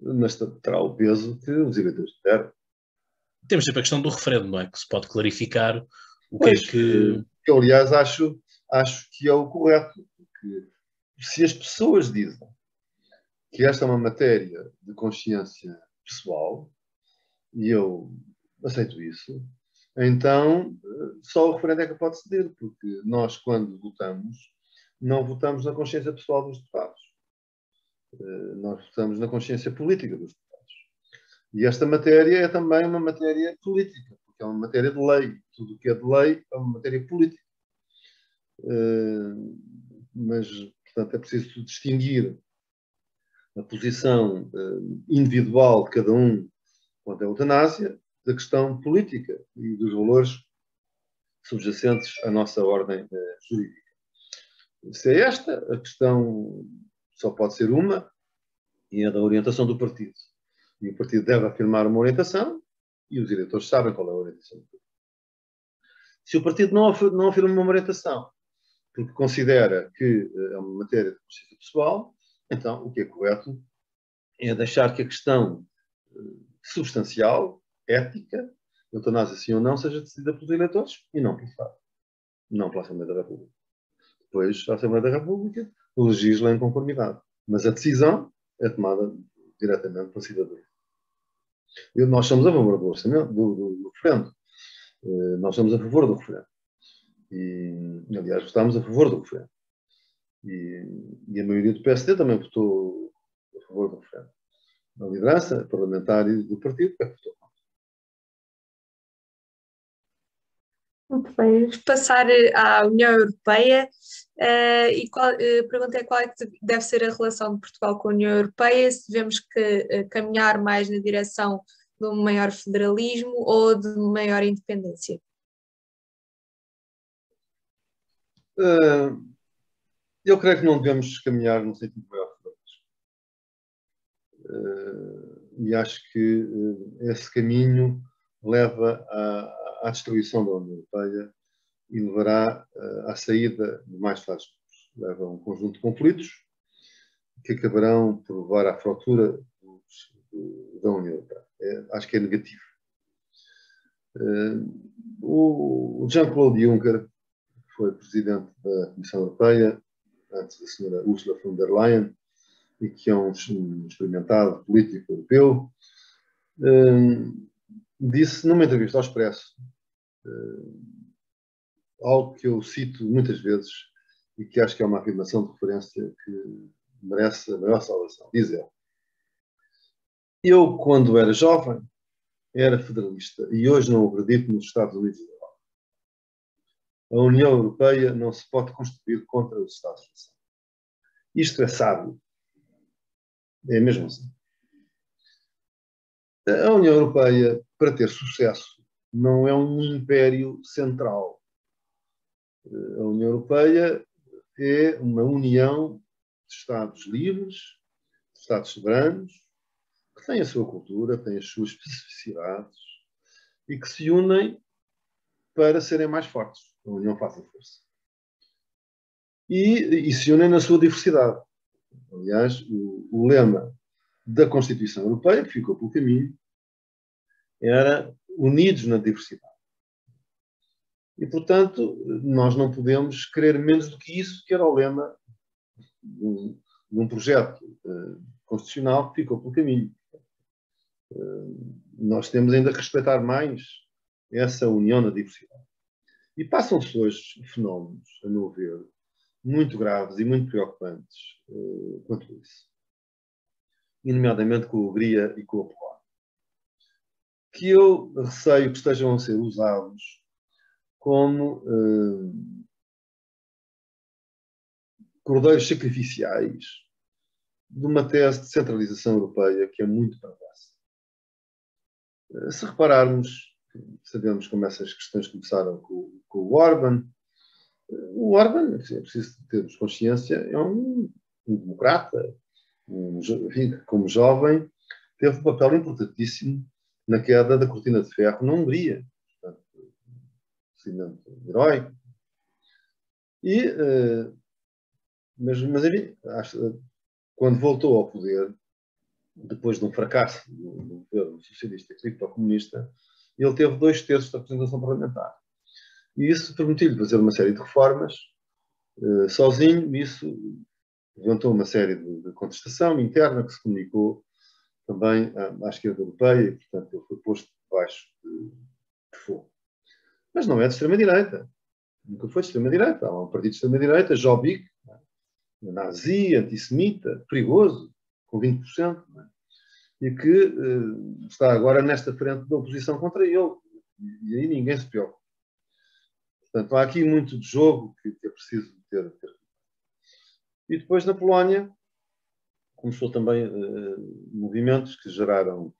mas terá o peso que os eleitores deram. Temos sempre a questão do referendo, não é? Que se pode clarificar o que pois, é que. que aliás, acho, acho que é o correto. Porque se as pessoas dizem que esta é uma matéria de consciência pessoal, e eu aceito isso, então só o referendo é que pode ceder, porque nós, quando votamos, não votamos na consciência pessoal dos deputados. Eh, nós votamos na consciência política dos deputados. E esta matéria é também uma matéria política, porque é uma matéria de lei. Tudo o que é de lei é uma matéria política. Eh, mas, portanto, é preciso distinguir a posição eh, individual de cada um quanto à eutanásia da questão política e dos valores subjacentes à nossa ordem jurídica. Se é esta, a questão só pode ser uma, e é da orientação do partido. E o partido deve afirmar uma orientação, e os eleitores sabem qual é a orientação do partido. Se o partido não, não afirma uma orientação, porque considera que eh, é uma matéria de consciência pessoal, então o que é correto é deixar que a questão eh, substancial, ética, eutanásia sim ou não, seja decidida pelos eleitores e não pelo Estado. Não pela Assembleia da República. Depois, a Assembleia da República legisla em conformidade. Mas a decisão é tomada diretamente pela cidadania. E nós somos a favor do orçamento, do, do, do referendo. Uh, nós somos a favor do referendo. E, aliás, votámos a favor do referendo. E, e, a maioria do PSD também votou a favor do referendo. A liderança parlamentar do partido é votou vamos passar eh, à União Europeia uh, e qual, uh, perguntei qual é que deve ser a relação de Portugal com a União Europeia, se devemos que, uh, caminhar mais na direção de um maior federalismo ou de maior independência. eu creio que não devemos caminhar no sentido maior federalismo. e acho que esse caminho leva a à destruição da União Europeia e levará uh, à saída de mais Estados. Leva a um conjunto de conflitos que acabarão por levar à fratura dos, do, da União Europeia. É, acho que é negativo. Uh, o Jean-Claude Juncker, que foi presidente da Comissão Europeia, antes da senhora Ursula von der Leyen, e que é um experimentado político europeu, uh, disse numa entrevista ao Expresso uh, algo que eu cito muitas vezes e que acho que é uma afirmação de referência que merece a maior salvação. Diz ele: Eu, quando era jovem, era federalista e hoje não acredito nos Estados Unidos da Europa. A União Europeia não se pode construir contra os Estados-nação. Isto é sábio. É mesmo assim. A União Europeia, para ter sucesso, não é um império central. A União Europeia é uma união de Estados livres, de Estados soberanos, que têm a sua cultura, têm as suas especificidades e que se unem para serem mais fortes. A União faz a força. E, e se unem na sua diversidade. Aliás, o, o lema da Constituição Europeia, que ficou pelo caminho, era unidos na diversidade. E, portanto, nós não podemos querer menos do que isso, que era o lema de um, de um projeto uh, constitucional que ficou pelo caminho. Uh, nós temos ainda que respeitar mais essa união na diversidade. E passam-se hoje fenómenos, a meu ver, muito graves e muito preocupantes uh, quanto a isso. E, nomeadamente com a Hungria e com a Polónia que eu receio que estejam a ser usados como eh, cordeiros sacrificiais de uma tese de centralização europeia que é muito perversa. Eh, se repararmos, sabemos como essas questões começaram com, com o Orban. O Orban, é preciso termos consciência, é um, um democrata, como jovem, teve um papel importantíssimo na queda da cortina de ferro na Hungria. Portanto, um heróico. E, uh, mas, mas acho, quando voltou ao poder, depois de um fracasso do governo socialista cripto-comunista, ele teve dois terços da representação parlamentar. E isso permitiu-lhe fazer uma série de reformas uh, sozinho, e isso levantou uma série de, de, contestação interna que se comunicou também à, à, esquerda europeia e, portanto, ele foi posto debaixo de, de fogo. Mas não é de extrema-direita. Nunca foi de extrema-direita. Há um partido de extrema-direita, Jobbik, é? nazi, antissemita, perigoso, com 20%, é? e que uh, está agora nesta frente da oposição contra ele. E aí ninguém se preocupa. Portanto, há aqui muito de jogo que, que é preciso ter, ter. E depois na Polónia começou também uh, movimentos que geraram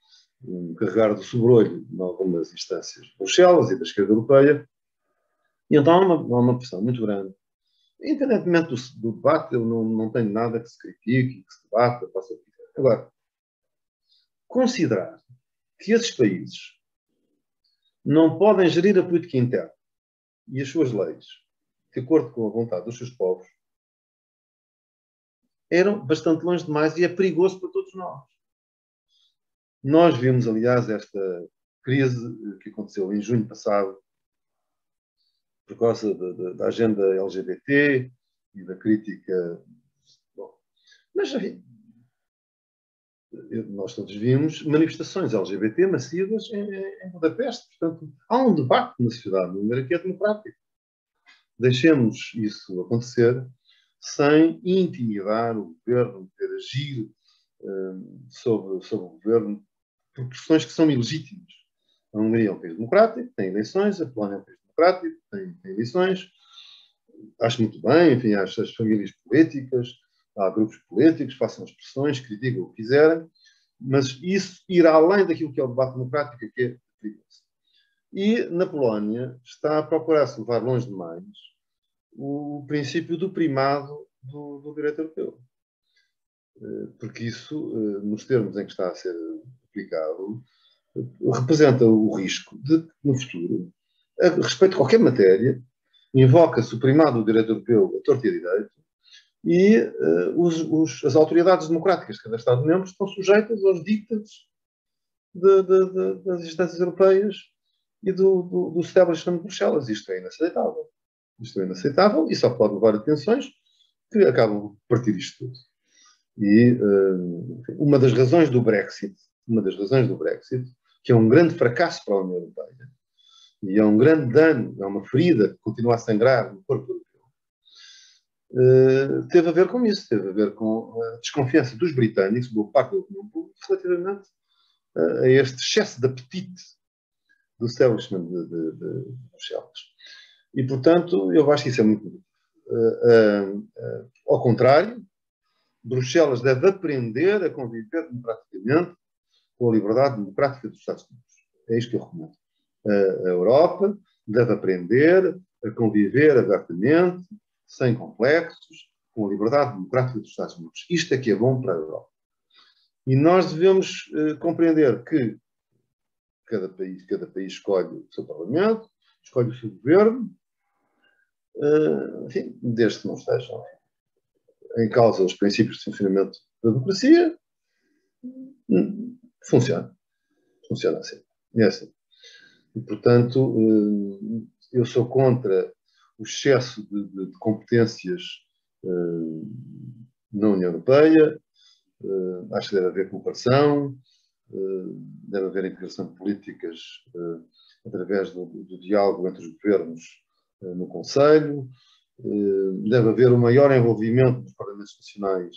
um carregar do sobrolho em algumas instâncias de Bruxelas e da esquerda europeia. E então há uma, há uma pressão muito grande Independentemente do, do, debate, eu não, não tenho nada que se critique, que se debata, faça. Agora, considerar que esses países não podem gerir a política interna e as suas leis de acordo com a vontade dos seus povos eram bastante longe demais e é perigoso para todos nós. Nós vimos, aliás, esta crise que aconteceu em junho passado por causa da, da agenda LGBT e da crítica. Bom, mas, enfim, nós todos vimos manifestações LGBT massivas em, em Budapeste. Portanto, há um debate na sociedade húngara que é democrático. Deixemos isso acontecer sem intimidar o governo, interagir um, sobre, sobre o governo por questões que são ilegítimas. A Hungria é um país democrático, tem eleições, a Polónia é um país democrático, tem, tem eleições. Acho muito bem, enfim, acho as famílias políticas, há grupos políticos, façam expressões, criticam o que quiserem, mas isso irá além daquilo que é o debate democrático, que é perigoso. E na Polónia está a procurar-se levar longe demais o princípio do primado do, do direito europeu. Eh, porque isso, eh, nos termos em que está a ser aplicado, representa o risco de, no futuro, a respeito de qualquer matéria, invoca-se o primado do direito europeu a torta e a direito, e uh, os, os, as autoridades democráticas de cada Estado-membro estão sujeitas aos de, das instâncias europeias e do, do, do establishment de Bruxelas. Isto é inaceitável. Isto é inaceitável e só pode levar a tensões que acabam de partir isto tudo. E uh, uma das razões do Brexit, uma das razões do Brexit, que é um grande fracasso para a União Europeia, e é um grande dano, é uma ferida que continua a sangrar no corpo europeu, uh, teve a ver com isso, teve a ver com a desconfiança dos britânicos, boa parte do opinião pública, relativamente a este excesso de apetite do establishment de Bruxelas. E, portanto, eu acho que isso é muito. Uh, ao contrário, Bruxelas deve aprender a conviver democraticamente com a liberdade democrática dos Estados Unidos. É isto que eu recomendo a Europa deve aprender a conviver abertamente, sem complexos, com a liberdade democrática dos Estados Unidos. Isto é que é bom para a Europa. E nós devemos uh, compreender que cada país, cada país escolhe o seu Parlamento, escolhe o seu governo, uh, enfim, desde que não estejam em causa os princípios de funcionamento da democracia, hum, funciona. Funciona assim. É assim. E, portanto, eh, eu sou contra o excesso de, de, de competências eh, na União Europeia. Acho que deve haver cooperação, deve haver integração de políticas através do, do, diálogo entre os governos no Conselho. Deve haver um maior envolvimento dos Parlamentos Nacionais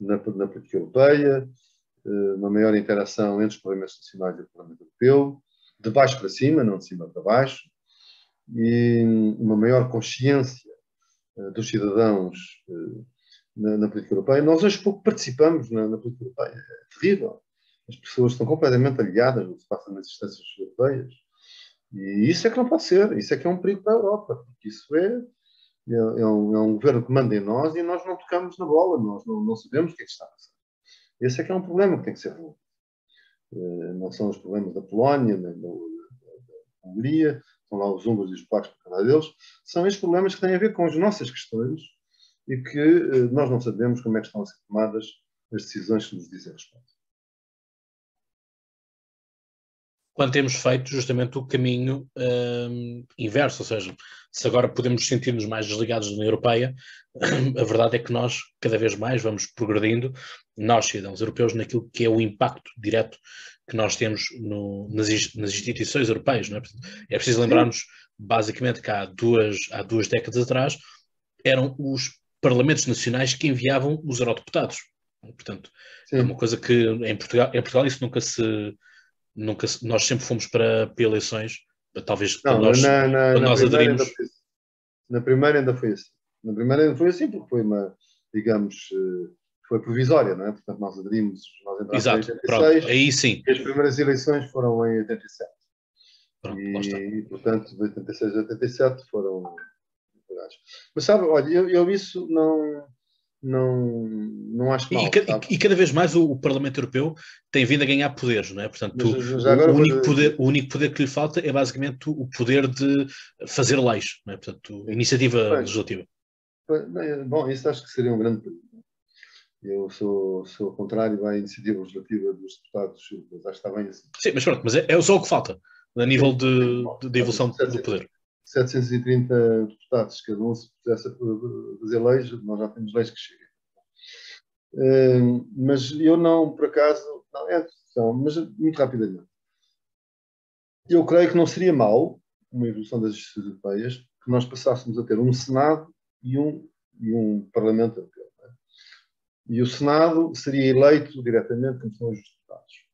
na, na política europeia, uma maior interação entre os Parlamentos Nacionais e o Parlamento Europeu de baixo para cima, não de cima para baixo, e uma maior consciência dos cidadãos na, na, política europeia. Nós hoje pouco participamos na, na, política europeia, é terrível. As pessoas estão completamente aliadas no que se passa nas instâncias europeias. E isso é que não pode ser, isso é que é um perigo para a Europa, porque isso é, é, é, um, é um, governo que manda em nós e nós não tocamos na bola, nós não, não sabemos o que é que está a passar. Esse é que é um problema que tem que ser resolvido. Uh, não são os problemas da Polónia, da, da, da Hungria, são lá os húngaros e os polacos por causa deles, são estes problemas que têm a ver com as nossas questões e que uh, nós não sabemos como é que estão a ser tomadas as decisões que nos dizem respeito. Quando temos feito justamente o caminho um, inverso, ou seja, se agora podemos sentir-nos mais desligados da União Europeia, a verdade é que nós cada vez mais vamos progredindo, nós cidadãos europeus, naquilo que é o impacto direto que nós temos no, nas, nas, instituições europeias. Não é? é preciso lembrarmos, basicamente, que há duas, há duas décadas atrás eram os parlamentos nacionais que enviavam os eurodeputados. Portanto, é Sim. é uma coisa que em Portugal, em Portugal isso nunca se nunca, nós sempre fomos para, para eleições, talvez não, nós, na, na, na nós aderimos. Assim. Na primeira ainda foi assim. Na primeira ainda foi assim, porque foi uma, digamos, eh, foi provisória, não é? Portanto, nós aderimos, nós entramos Exato, em 86, pronto, aí sim. E as primeiras eleições foram em 87. Pronto, e, portanto, de 86 a 87 foram. Mas sabe, olha, eu, eu isso não não, não acho mal. E, e, cada vez mais o, o, Parlamento Europeu tem vindo a ganhar poderes, não é? Portanto, o, único poder, o único poder que lhe falta é basicamente o poder de fazer leis, não é? Portanto, iniciativa bem, legislativa. Bom, isso acho que seria um grande perigo. Eu sou, sou contrário à iniciativa legislativa dos deputados, mas acho que está bem assim. Sim, mas pronto, mas é, é só o que falta a nível de, de, de evolução do poder. 730 deputados, cada um se pusesse a fazer leis, nós já temos leis que chegam. Uh, mas eu não, por acaso, não é discussão, mas muito rapidamente. Eu creio que não seria mau, uma evolução das justiças europeias, que nós passássemos a ter um Senado e um, e um Parlamento europeu. É? E o Senado seria eleito diretamente como são os deputados.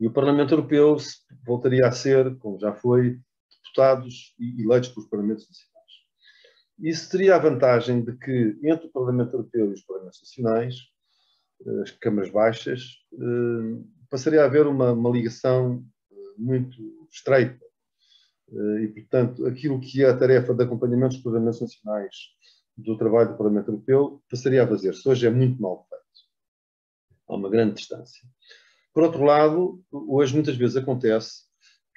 E o Parlamento Europeu voltaria a ser, como já foi, deputados eleitos pelos Parlamentos Nacionais. Isso teria a vantagem de que, entre o Parlamento Europeu e os Parlamentos Nacionais, eh, as câmaras baixas, eh, passaria a haver uma, uma ligação eh, muito estreita. E, portanto, aquilo que é a tarefa de acompanhamento dos Parlamentos Nacionais do trabalho do Parlamento Europeu passaria a fazer-se. Hoje é muito mal feito. Há uma grande distância. Por outro lado, hoje muitas vezes acontece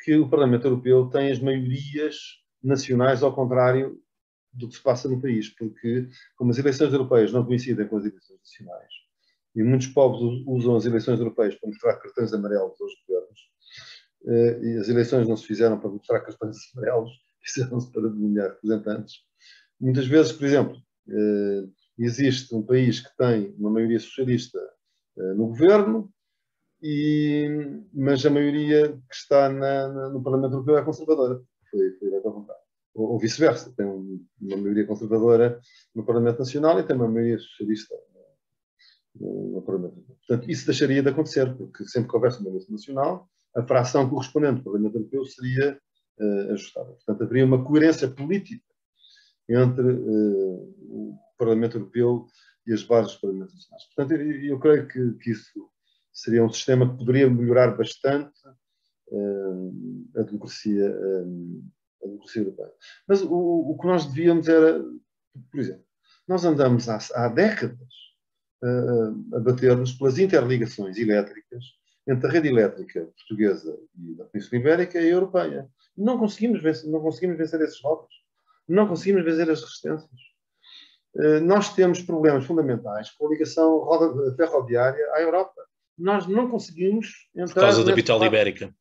que o Parlamento Europeu tem as maiorias nacionais ao contrário do que se passa no país, porque como as eleições europeias não coincidem com as eleições nacionais e muitos povos usam as eleições europeias para mostrar cartões amarelos aos governos eh, e as eleições não se fizeram para mostrar cartões amarelos, fizeram-se para nomear representantes. Muitas vezes, por exemplo, eh, existe um país que tem uma maioria socialista eh, no governo e, mas a maioria que está na, na, no Parlamento Europeu é conservadora. Foi, foi à vontade. Ou, ou vice-versa. Tem um, uma maioria conservadora no Parlamento Nacional e tem uma maioria socialista no, no Parlamento Europeu. Portanto, isso deixaria de acontecer, porque sempre que houvesse uma eleição nacional, a fração correspondente do Parlamento Europeu seria uh, ajustada. Portanto, haveria uma coerência política entre uh, o Parlamento Europeu e as bases dos Parlamentos Nacionais. Portanto, eu, eu creio que, que isso seria um sistema que poderia melhorar bastante uh, a, democracia, uh, a democracia europeia. Mas o, o, que nós devíamos era, por exemplo, nós andamos há, há décadas uh, a bater-nos pelas interligações elétricas entre a rede elétrica portuguesa e da Península Ibérica e a europeia. Não conseguimos vencer, não conseguimos vencer esses votos. Não conseguimos vencer as resistências. Nós temos problemas fundamentais com a ligação ferroviária à Europa nós não conseguimos entrar. Por causa da bitola ibérica.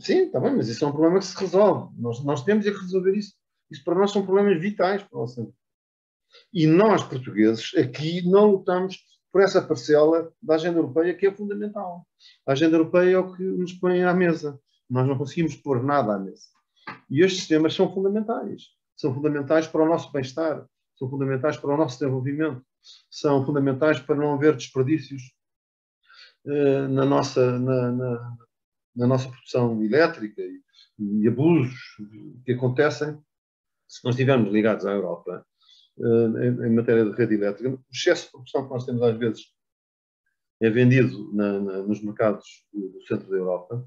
Sim, está bem, mas isso é um problema que se resolve. Nós, nós temos é que resolver isso. Isso para nós são problemas vitais para nós. E nós, portugueses, aqui não lutamos por essa parcela da agenda europeia que é fundamental. A agenda europeia é o que nos põe à mesa. Nós não conseguimos pôr nada à mesa. E estes temas são fundamentais. São fundamentais para o nosso bem-estar, são fundamentais para o nosso desenvolvimento, são fundamentais para não haver desperdícios na, nossa, na, na, na, nossa produção elétrica e, e, abusos que acontecem se nós estivermos ligados à Europa eh, em, em, matéria de rede elétrica. O excesso de produção que nós temos às vezes é vendido nos mercados do, centro da Europa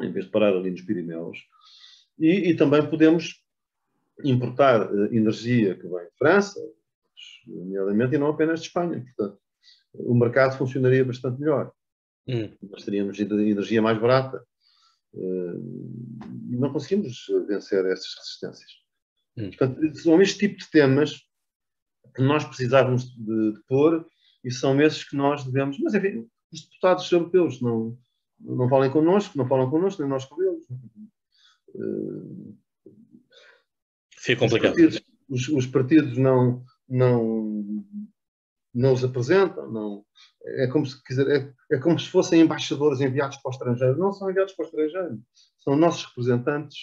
em vez de parar ali nos Pirineus. E, e também podemos importar uh, energia que vem de França, nomeadamente, e não apenas de Espanha. Portanto, o mercado funcionaria bastante melhor. Hum. Nós teríamos energia mais barata. Uh, e não conseguimos vencer essas resistências. Hum. Portanto, são este tipo de temas que nós precisávamos de, de pôr e são esses que nós devemos. Mas, enfim, os deputados europeus não, não falem connosco, não falam connosco, nem nós com eles. Fica complicado. Os partidos, os, os partidos não, não, não os apresentam, não, é como se quiser, é, é, como se fossem embaixadores enviados para o estrangeiro. Não são enviados para o estrangeiro, são nossos representantes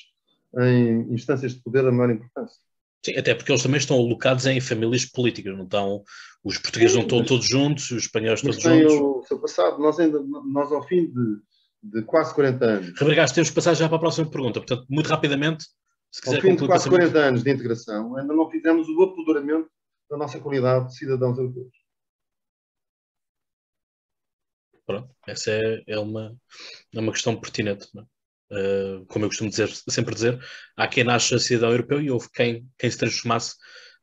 em instâncias de poder da maior importância. Sim, até porque eles também estão alocados em famílias políticas, não estão, os portugueses Sim, não estão mas, todos juntos, os espanhóis todos juntos. o seu passado, nós ainda, nós ao fim de, de quase 40 anos. Rebrigados, temos que passar já para a próxima pergunta, portanto, muito rapidamente, se quiser Ao fim de quase 40 anos de integração, ainda não fizemos o apoderamento da nossa qualidade de cidadãos europeus. Pronto, essa é, é, uma, é uma questão pertinente. É? Uh, como eu costumo dizer, sempre dizer, há quem nasce cidadão europeu e houve quem, quem se transformasse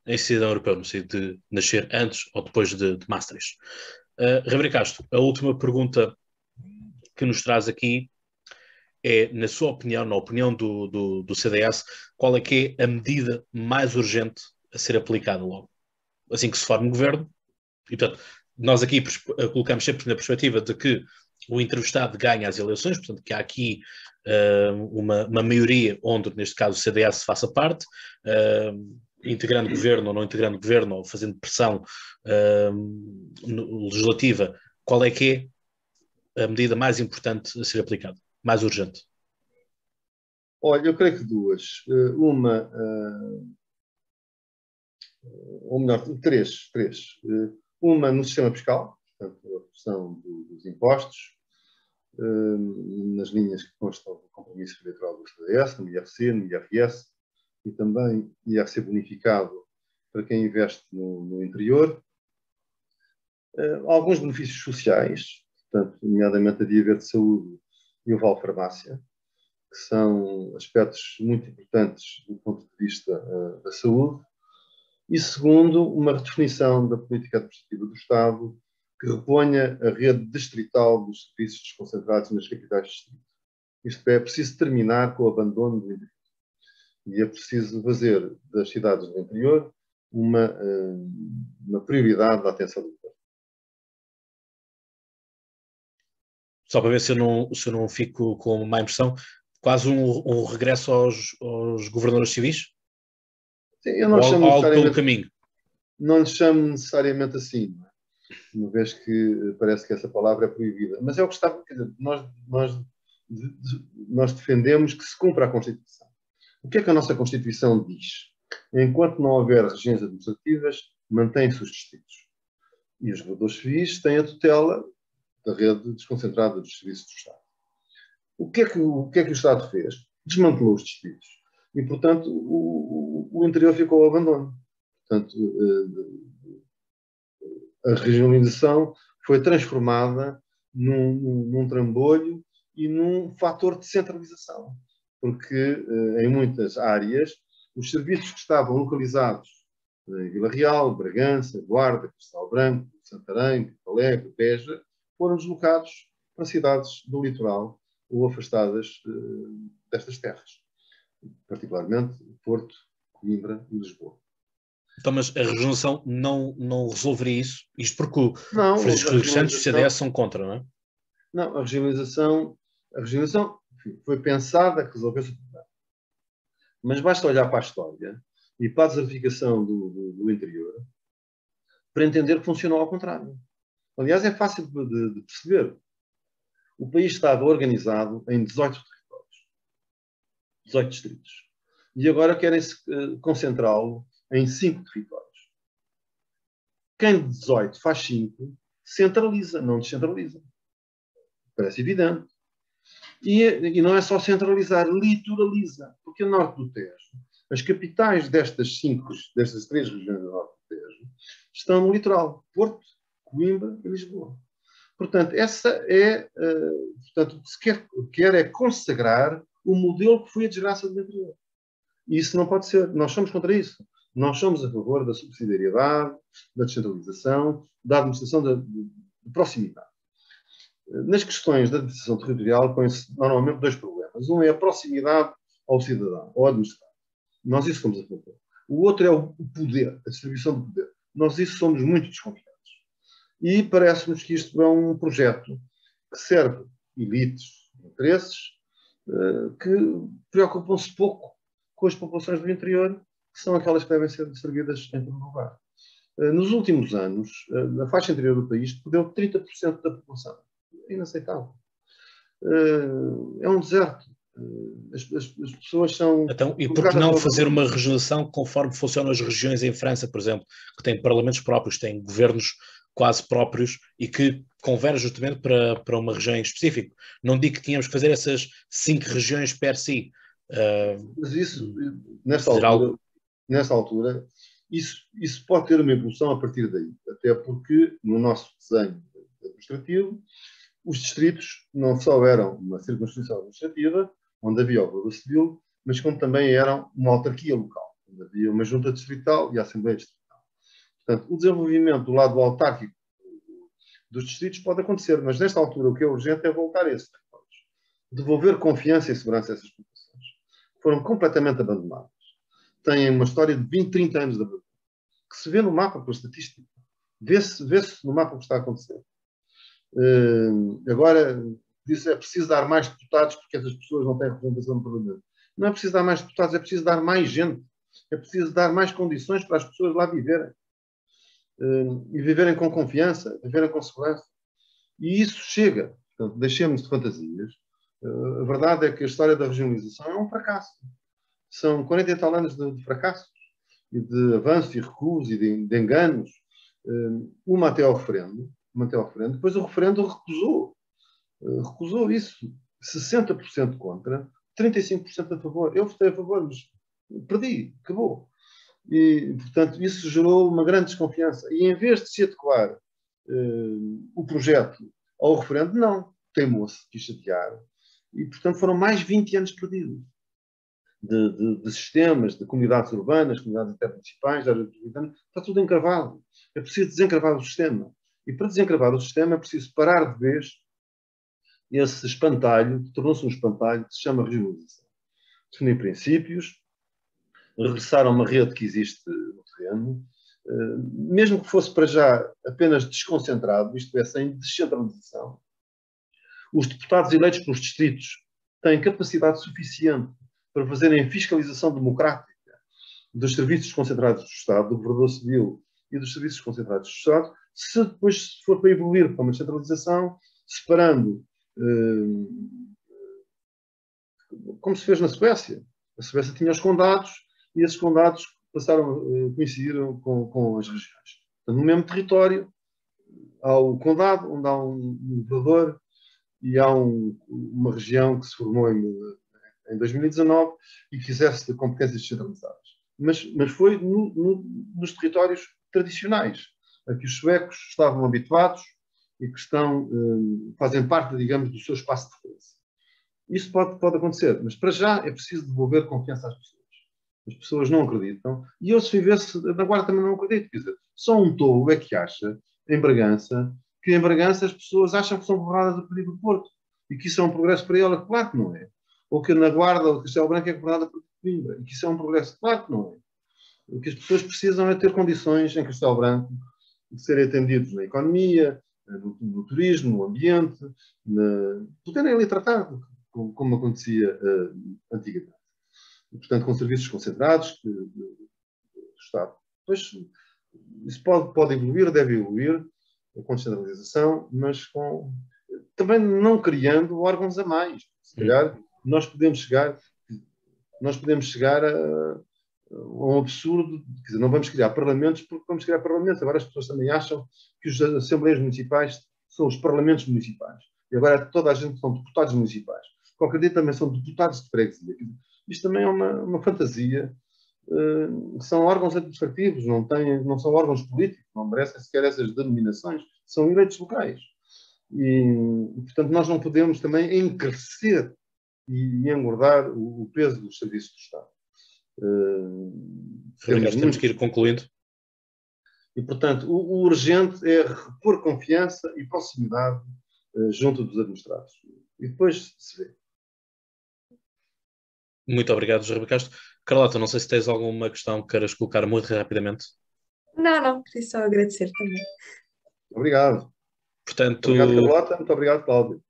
em cidadão europeu, no sentido de nascer antes ou depois de, de Maastricht. Uh, Castro, a última pergunta que nos traz aqui é, na sua opinião, na opinião do, do, do, CDS, qual é que é a medida mais urgente a ser aplicada logo? Assim que se forme o governo, e portanto, nós aqui colocamos sempre na perspectiva de que o entrevistado ganha as eleições, portanto, que há aqui uh, uma, uma, maioria onde, neste caso, o CDS faça parte, uh, integrando governo ou não integrando governo, ou fazendo pressão uh, legislativa, qual é que é a medida mais importante a ser aplicada, mais urgente? Olha, eu creio que duas. Uma, ou melhor, três. três. Uma no sistema fiscal, portanto, a redução dos impostos, nas linhas que constam do compromisso eleitoral do CDS, no IRC, no IRS, e também IRC bonificado para quem investe no, no interior. Uh, alguns benefícios sociais, portanto, nomeadamente a Dia Verde de Saúde e o Val Farmácia, que são aspectos muito importantes do ponto de vista uh, da saúde. E segundo, uma redefinição da política administrativa do Estado que reponha a rede distrital dos serviços desconcentrados nas capitais de distrito. Isto é, é preciso terminar com o abandono do interior. E é preciso fazer das cidades do interior uma, eh, uma prioridade da atenção do governo. Só para ver se eu não, se eu não fico com uma impressão, quase um, um regresso aos, aos, governadores civis? Sim, eu não chamo algo pelo caminho. Não lhe chamo necessariamente assim. É? uma vez que parece que essa palavra é proibida. Mas eu gostava, quer dizer, nós, nós, nós defendemos que se cumpra a Constituição. O que é que a nossa Constituição diz? Enquanto não houver regiões administrativas, mantém-se os distritos. E os reguladores civis têm a tutela da rede desconcentrada dos serviços do Estado. O que é que o, que é que o Estado fez? Desmantelou os distritos. E, portanto, o, o, interior ficou ao abandono. Portanto, eh, a regionalização foi transformada num, num, num trambolho e num fator de centralização, porque eh, em muitas áreas os serviços que estavam localizados em Vila Real, Bragança, Guarda, Cristal Branco, Santarém, Porto Alegre, Beja, foram deslocados para cidades do litoral ou afastadas destas terras, particularmente Porto, Coimbra e Lisboa. Então, mas a regionalização não, não resolveria isso? Isto porque o Francisco Rodrigues Santos e o CDS são contra, não é? Não, a regionalização, a regionalização foi pensada que resolvesse o problema. Mas basta olhar para a história e para a desertificação do, do, do interior para entender que funcionou ao contrário. Aliás, é fácil de, de perceber. O país estava organizado em 18 territórios, 18 distritos. E agora querem-se uh, concentrá-lo em cinco territórios. Quem de 18 faz 5, centraliza, não descentraliza. Parece evidente. E, e, não é só centralizar, litoraliza. Porque o norte do Tejo, as capitais destas cinco, destas três regiões do norte do Tejo, estão no litoral. Porto, Coimbra e Lisboa. Portanto, essa é, uh, portanto, o que se quer, quer é consagrar o modelo que foi a desgraça do interior. E isso não pode ser. Nós somos contra isso. Nós somos a favor da subsidiariedade, da descentralização, da administração de, de, de proximidade. Nas questões da administração territorial põem-se normalmente dois problemas. Um é a proximidade ao cidadão, ao administrado. Nós isso somos a favor. O outro é o poder, a distribuição do poder. Nós isso somos muito desconfiados. E parece-nos que isto é um projeto que serve elites, interesses, que preocupam-se pouco com as populações do interior, que são aquelas que devem ser servidas em primeiro lugar. Eh, nos últimos anos, eh, a faixa interior do país perdeu 30% da população. É inaceitável. É um deserto. As, as, as, pessoas são. Então, e por que não fazer uma regionalização conforme funcionam as regiões em França, por exemplo, que têm parlamentos próprios, têm governos quase próprios e que convergem justamente para, para uma região em específico. Não digo que tínhamos que fazer essas cinco regiões per si. Uh, Mas isso, nesta altura, algo... nesta altura isso, isso pode ter uma evolução a partir daí. Até porque, no nosso desenho administrativo, os distritos não só eram uma circunscrição administrativa, onde havia o governo civil, mas como também eram uma autarquia local, onde havia uma junta distrital e a Assembleia Distrital. Portanto, o desenvolvimento do lado autárquico dos distritos pode acontecer, mas nesta altura o que é urgente é voltar a esses territórios. Devolver confiança e segurança a essas populações. Foram completamente abandonadas. Têm uma história de 20, 30 anos de abandono, que se vê no mapa pela estatística. Vê-se vê no mapa o que está a acontecer. Uh, agora, disse é preciso dar mais deputados porque essas pessoas não têm representação no Parlamento. Não é preciso dar mais deputados, é preciso dar mais gente. É preciso dar mais condições para as pessoas lá viverem. Uh, e viverem com confiança, viverem com segurança. E isso chega. Portanto, deixemos de fantasias. Uh, a verdade é que a história da regionalização é um fracasso. São 40 e tal anos de, fracassos, e de avanços e recuos e de, de enganos. Uh, uma até ao referendo, uma até ao referendo. Depois o referendo recusou recusou isso. 60% contra, 35% a favor. Eu votei a favor, mas perdi, acabou. E, portanto, isso gerou uma grande desconfiança. E em vez de se adequar uh, o projeto ao referendo, não, teimou-se, quis chatear. E, portanto, foram mais 20 anos perdidos. De, de, de sistemas, de comunidades urbanas, comunidades intermunicipais, está tudo encravado. É preciso desencravar o sistema. E para desencravar o sistema é preciso parar de vez esse espantalho, tornou-se um espantalho que se chama regionalização. Definir princípios, regressar a uma rede que existe no terreno, eh, mesmo que fosse para já apenas desconcentrado, isto é, sem descentralização, os deputados eleitos pelos distritos têm capacidade suficiente para fazerem fiscalização democrática dos serviços concentrados do Estado, do governador civil e dos serviços concentrados do Estado, se depois for para evoluir para uma descentralização, separando eh, como se fez na Suécia. A Suécia tinha os condados e esses condados passaram, eh, coincidiram com, com as regiões. No mesmo território, há o condado, onde há um governador e há um, uma região que se formou em, em 2019 e que exerce competências descentralizadas. Mas, mas foi no, no, nos territórios tradicionais, a que os suecos estavam habituados e que estão, eh, fazem parte, digamos, do seu espaço de força. Isso pode, pode acontecer, mas para já é preciso devolver confiança às pessoas. As pessoas não acreditam. E eu, se vivesse na Guarda, também não acredito. Quer dizer, só um tolo é que acha, em Bragança, que em Bragança as pessoas acham que são governadas a pedir do Porto e que isso é um progresso para ela. Claro que não é. Ou que na Guarda ou Castelo Branco é governada por Coimbra e que isso é um progresso. Claro que não é. O que as pessoas precisam é ter condições em Castelo Branco de serem atendidos na economia, no, no turismo, no ambiente, na, poderem ali tratar, como, como acontecia uh, antigamente. Portanto, com serviços concentrados que, do Estado. Pois, isso pode, pode evoluir, deve evoluir, com descentralização, mas com, também não criando órgãos a mais. Se calhar, nós podemos chegar, nós podemos chegar a, um absurdo, quer dizer, não vamos criar parlamentos porque vamos criar parlamentos. Agora as pessoas também acham que as assembleias municipais são os parlamentos municipais. E agora toda a gente são deputados municipais. Qualquer dia também são deputados de freguesia. Isto também é uma, uma fantasia. Uh, são órgãos administrativos, não, têm, não são órgãos políticos, não merecem sequer essas denominações. São eleitos locais. E, portanto, nós não podemos também encrescer e engordar o, peso dos serviços do Estado. Uh, temos, temos que ir concluindo. E, portanto, o, o, urgente é repor confiança e proximidade uh, junto dos administrados. E depois se vê. Muito obrigado, José Castro. Carlota, não sei se tens alguma questão que queiras colocar muito rapidamente. Não, não, queria só agradecer também. Obrigado. Portanto, muito obrigado, Carlota. Muito obrigado, Cláudio.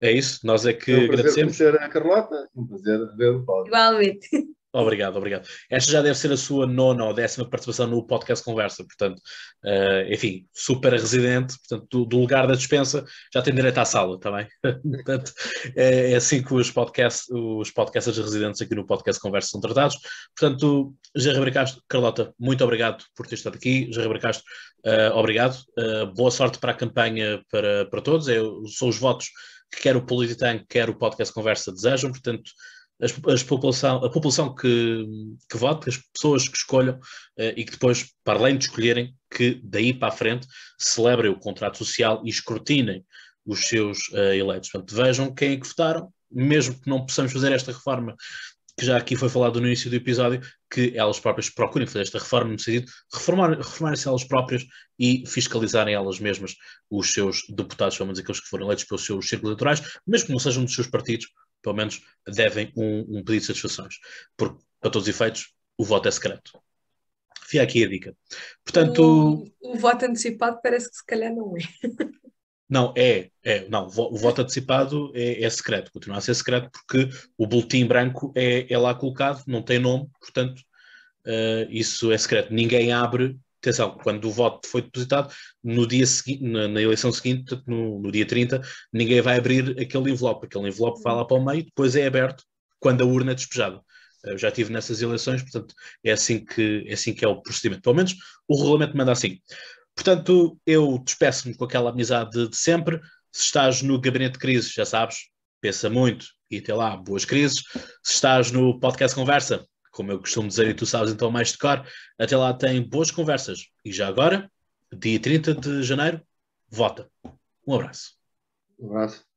É isso, nós é que é um agradecemos. prazer conhecer a Carlota, um prazer ver o Cláudio. Igualmente. Obrigado, obrigado. Esta já deve ser a sua nona ou décima participação no podcast Conversa, portanto, uh, enfim, super residente, portanto, do, do, lugar da dispensa já tem direito à sala também. Tá portanto, é, é, assim que os, podcast, os podcasters residentes aqui no podcast Conversa são tratados. Portanto, Jair Ribeiro Carlota, muito obrigado por ter estado aqui. Jair Ribeiro uh, obrigado. Uh, boa sorte para a campanha para, para todos. Eu, são os votos que quer o Polititank, quer o podcast Conversa desejam, portanto as, as população, a população que, que vote, as pessoas que escolham uh, e que depois, para além de escolherem, que daí para a frente celebrem o contrato social e escrutinem os seus uh, eleitos. Portanto, vejam quem é que votaram, mesmo que não possamos fazer esta reforma, que já aqui foi falado no início do episódio, que elas próprias procurem fazer esta reforma no sentido de reformar, reformarem-se elas próprias e fiscalizarem elas mesmas os seus deputados, pelo menos aqueles que foram eleitos pelos seus círculos eleitorais, mesmo que não sejam dos seus partidos, pelo menos devem um, um pedido de satisfações, porque, para todos os efeitos, o voto é secreto. Fica aqui a dica. Portanto. O, o voto antecipado parece que se calhar não é. Não, é, é, não, o voto antecipado é, é, secreto, continua a ser secreto porque o boletim branco é, é lá colocado, não tem nome, portanto, uh, isso é secreto. Ninguém abre atenção, quando o voto foi depositado, no dia seguinte, na, na eleição seguinte, no, no, dia 30, ninguém vai abrir aquele envelope. Aquele envelope vai lá para o meio, depois é aberto quando a urna é despejada. Eu já estive nessas eleições, portanto, é assim que é, assim que é o procedimento. Pelo menos o regulamento manda assim. Portanto, eu despeço-me com aquela amizade de sempre. Se estás no gabinete de crise, já sabes, pensa muito e até lá, boas crises. Se estás no podcast Conversa, como eu costumo dizer, e tu sabes então mais cor, até lá tem boas conversas. E já agora, dia 30 de janeiro, vota. Um abraço. Um abraço.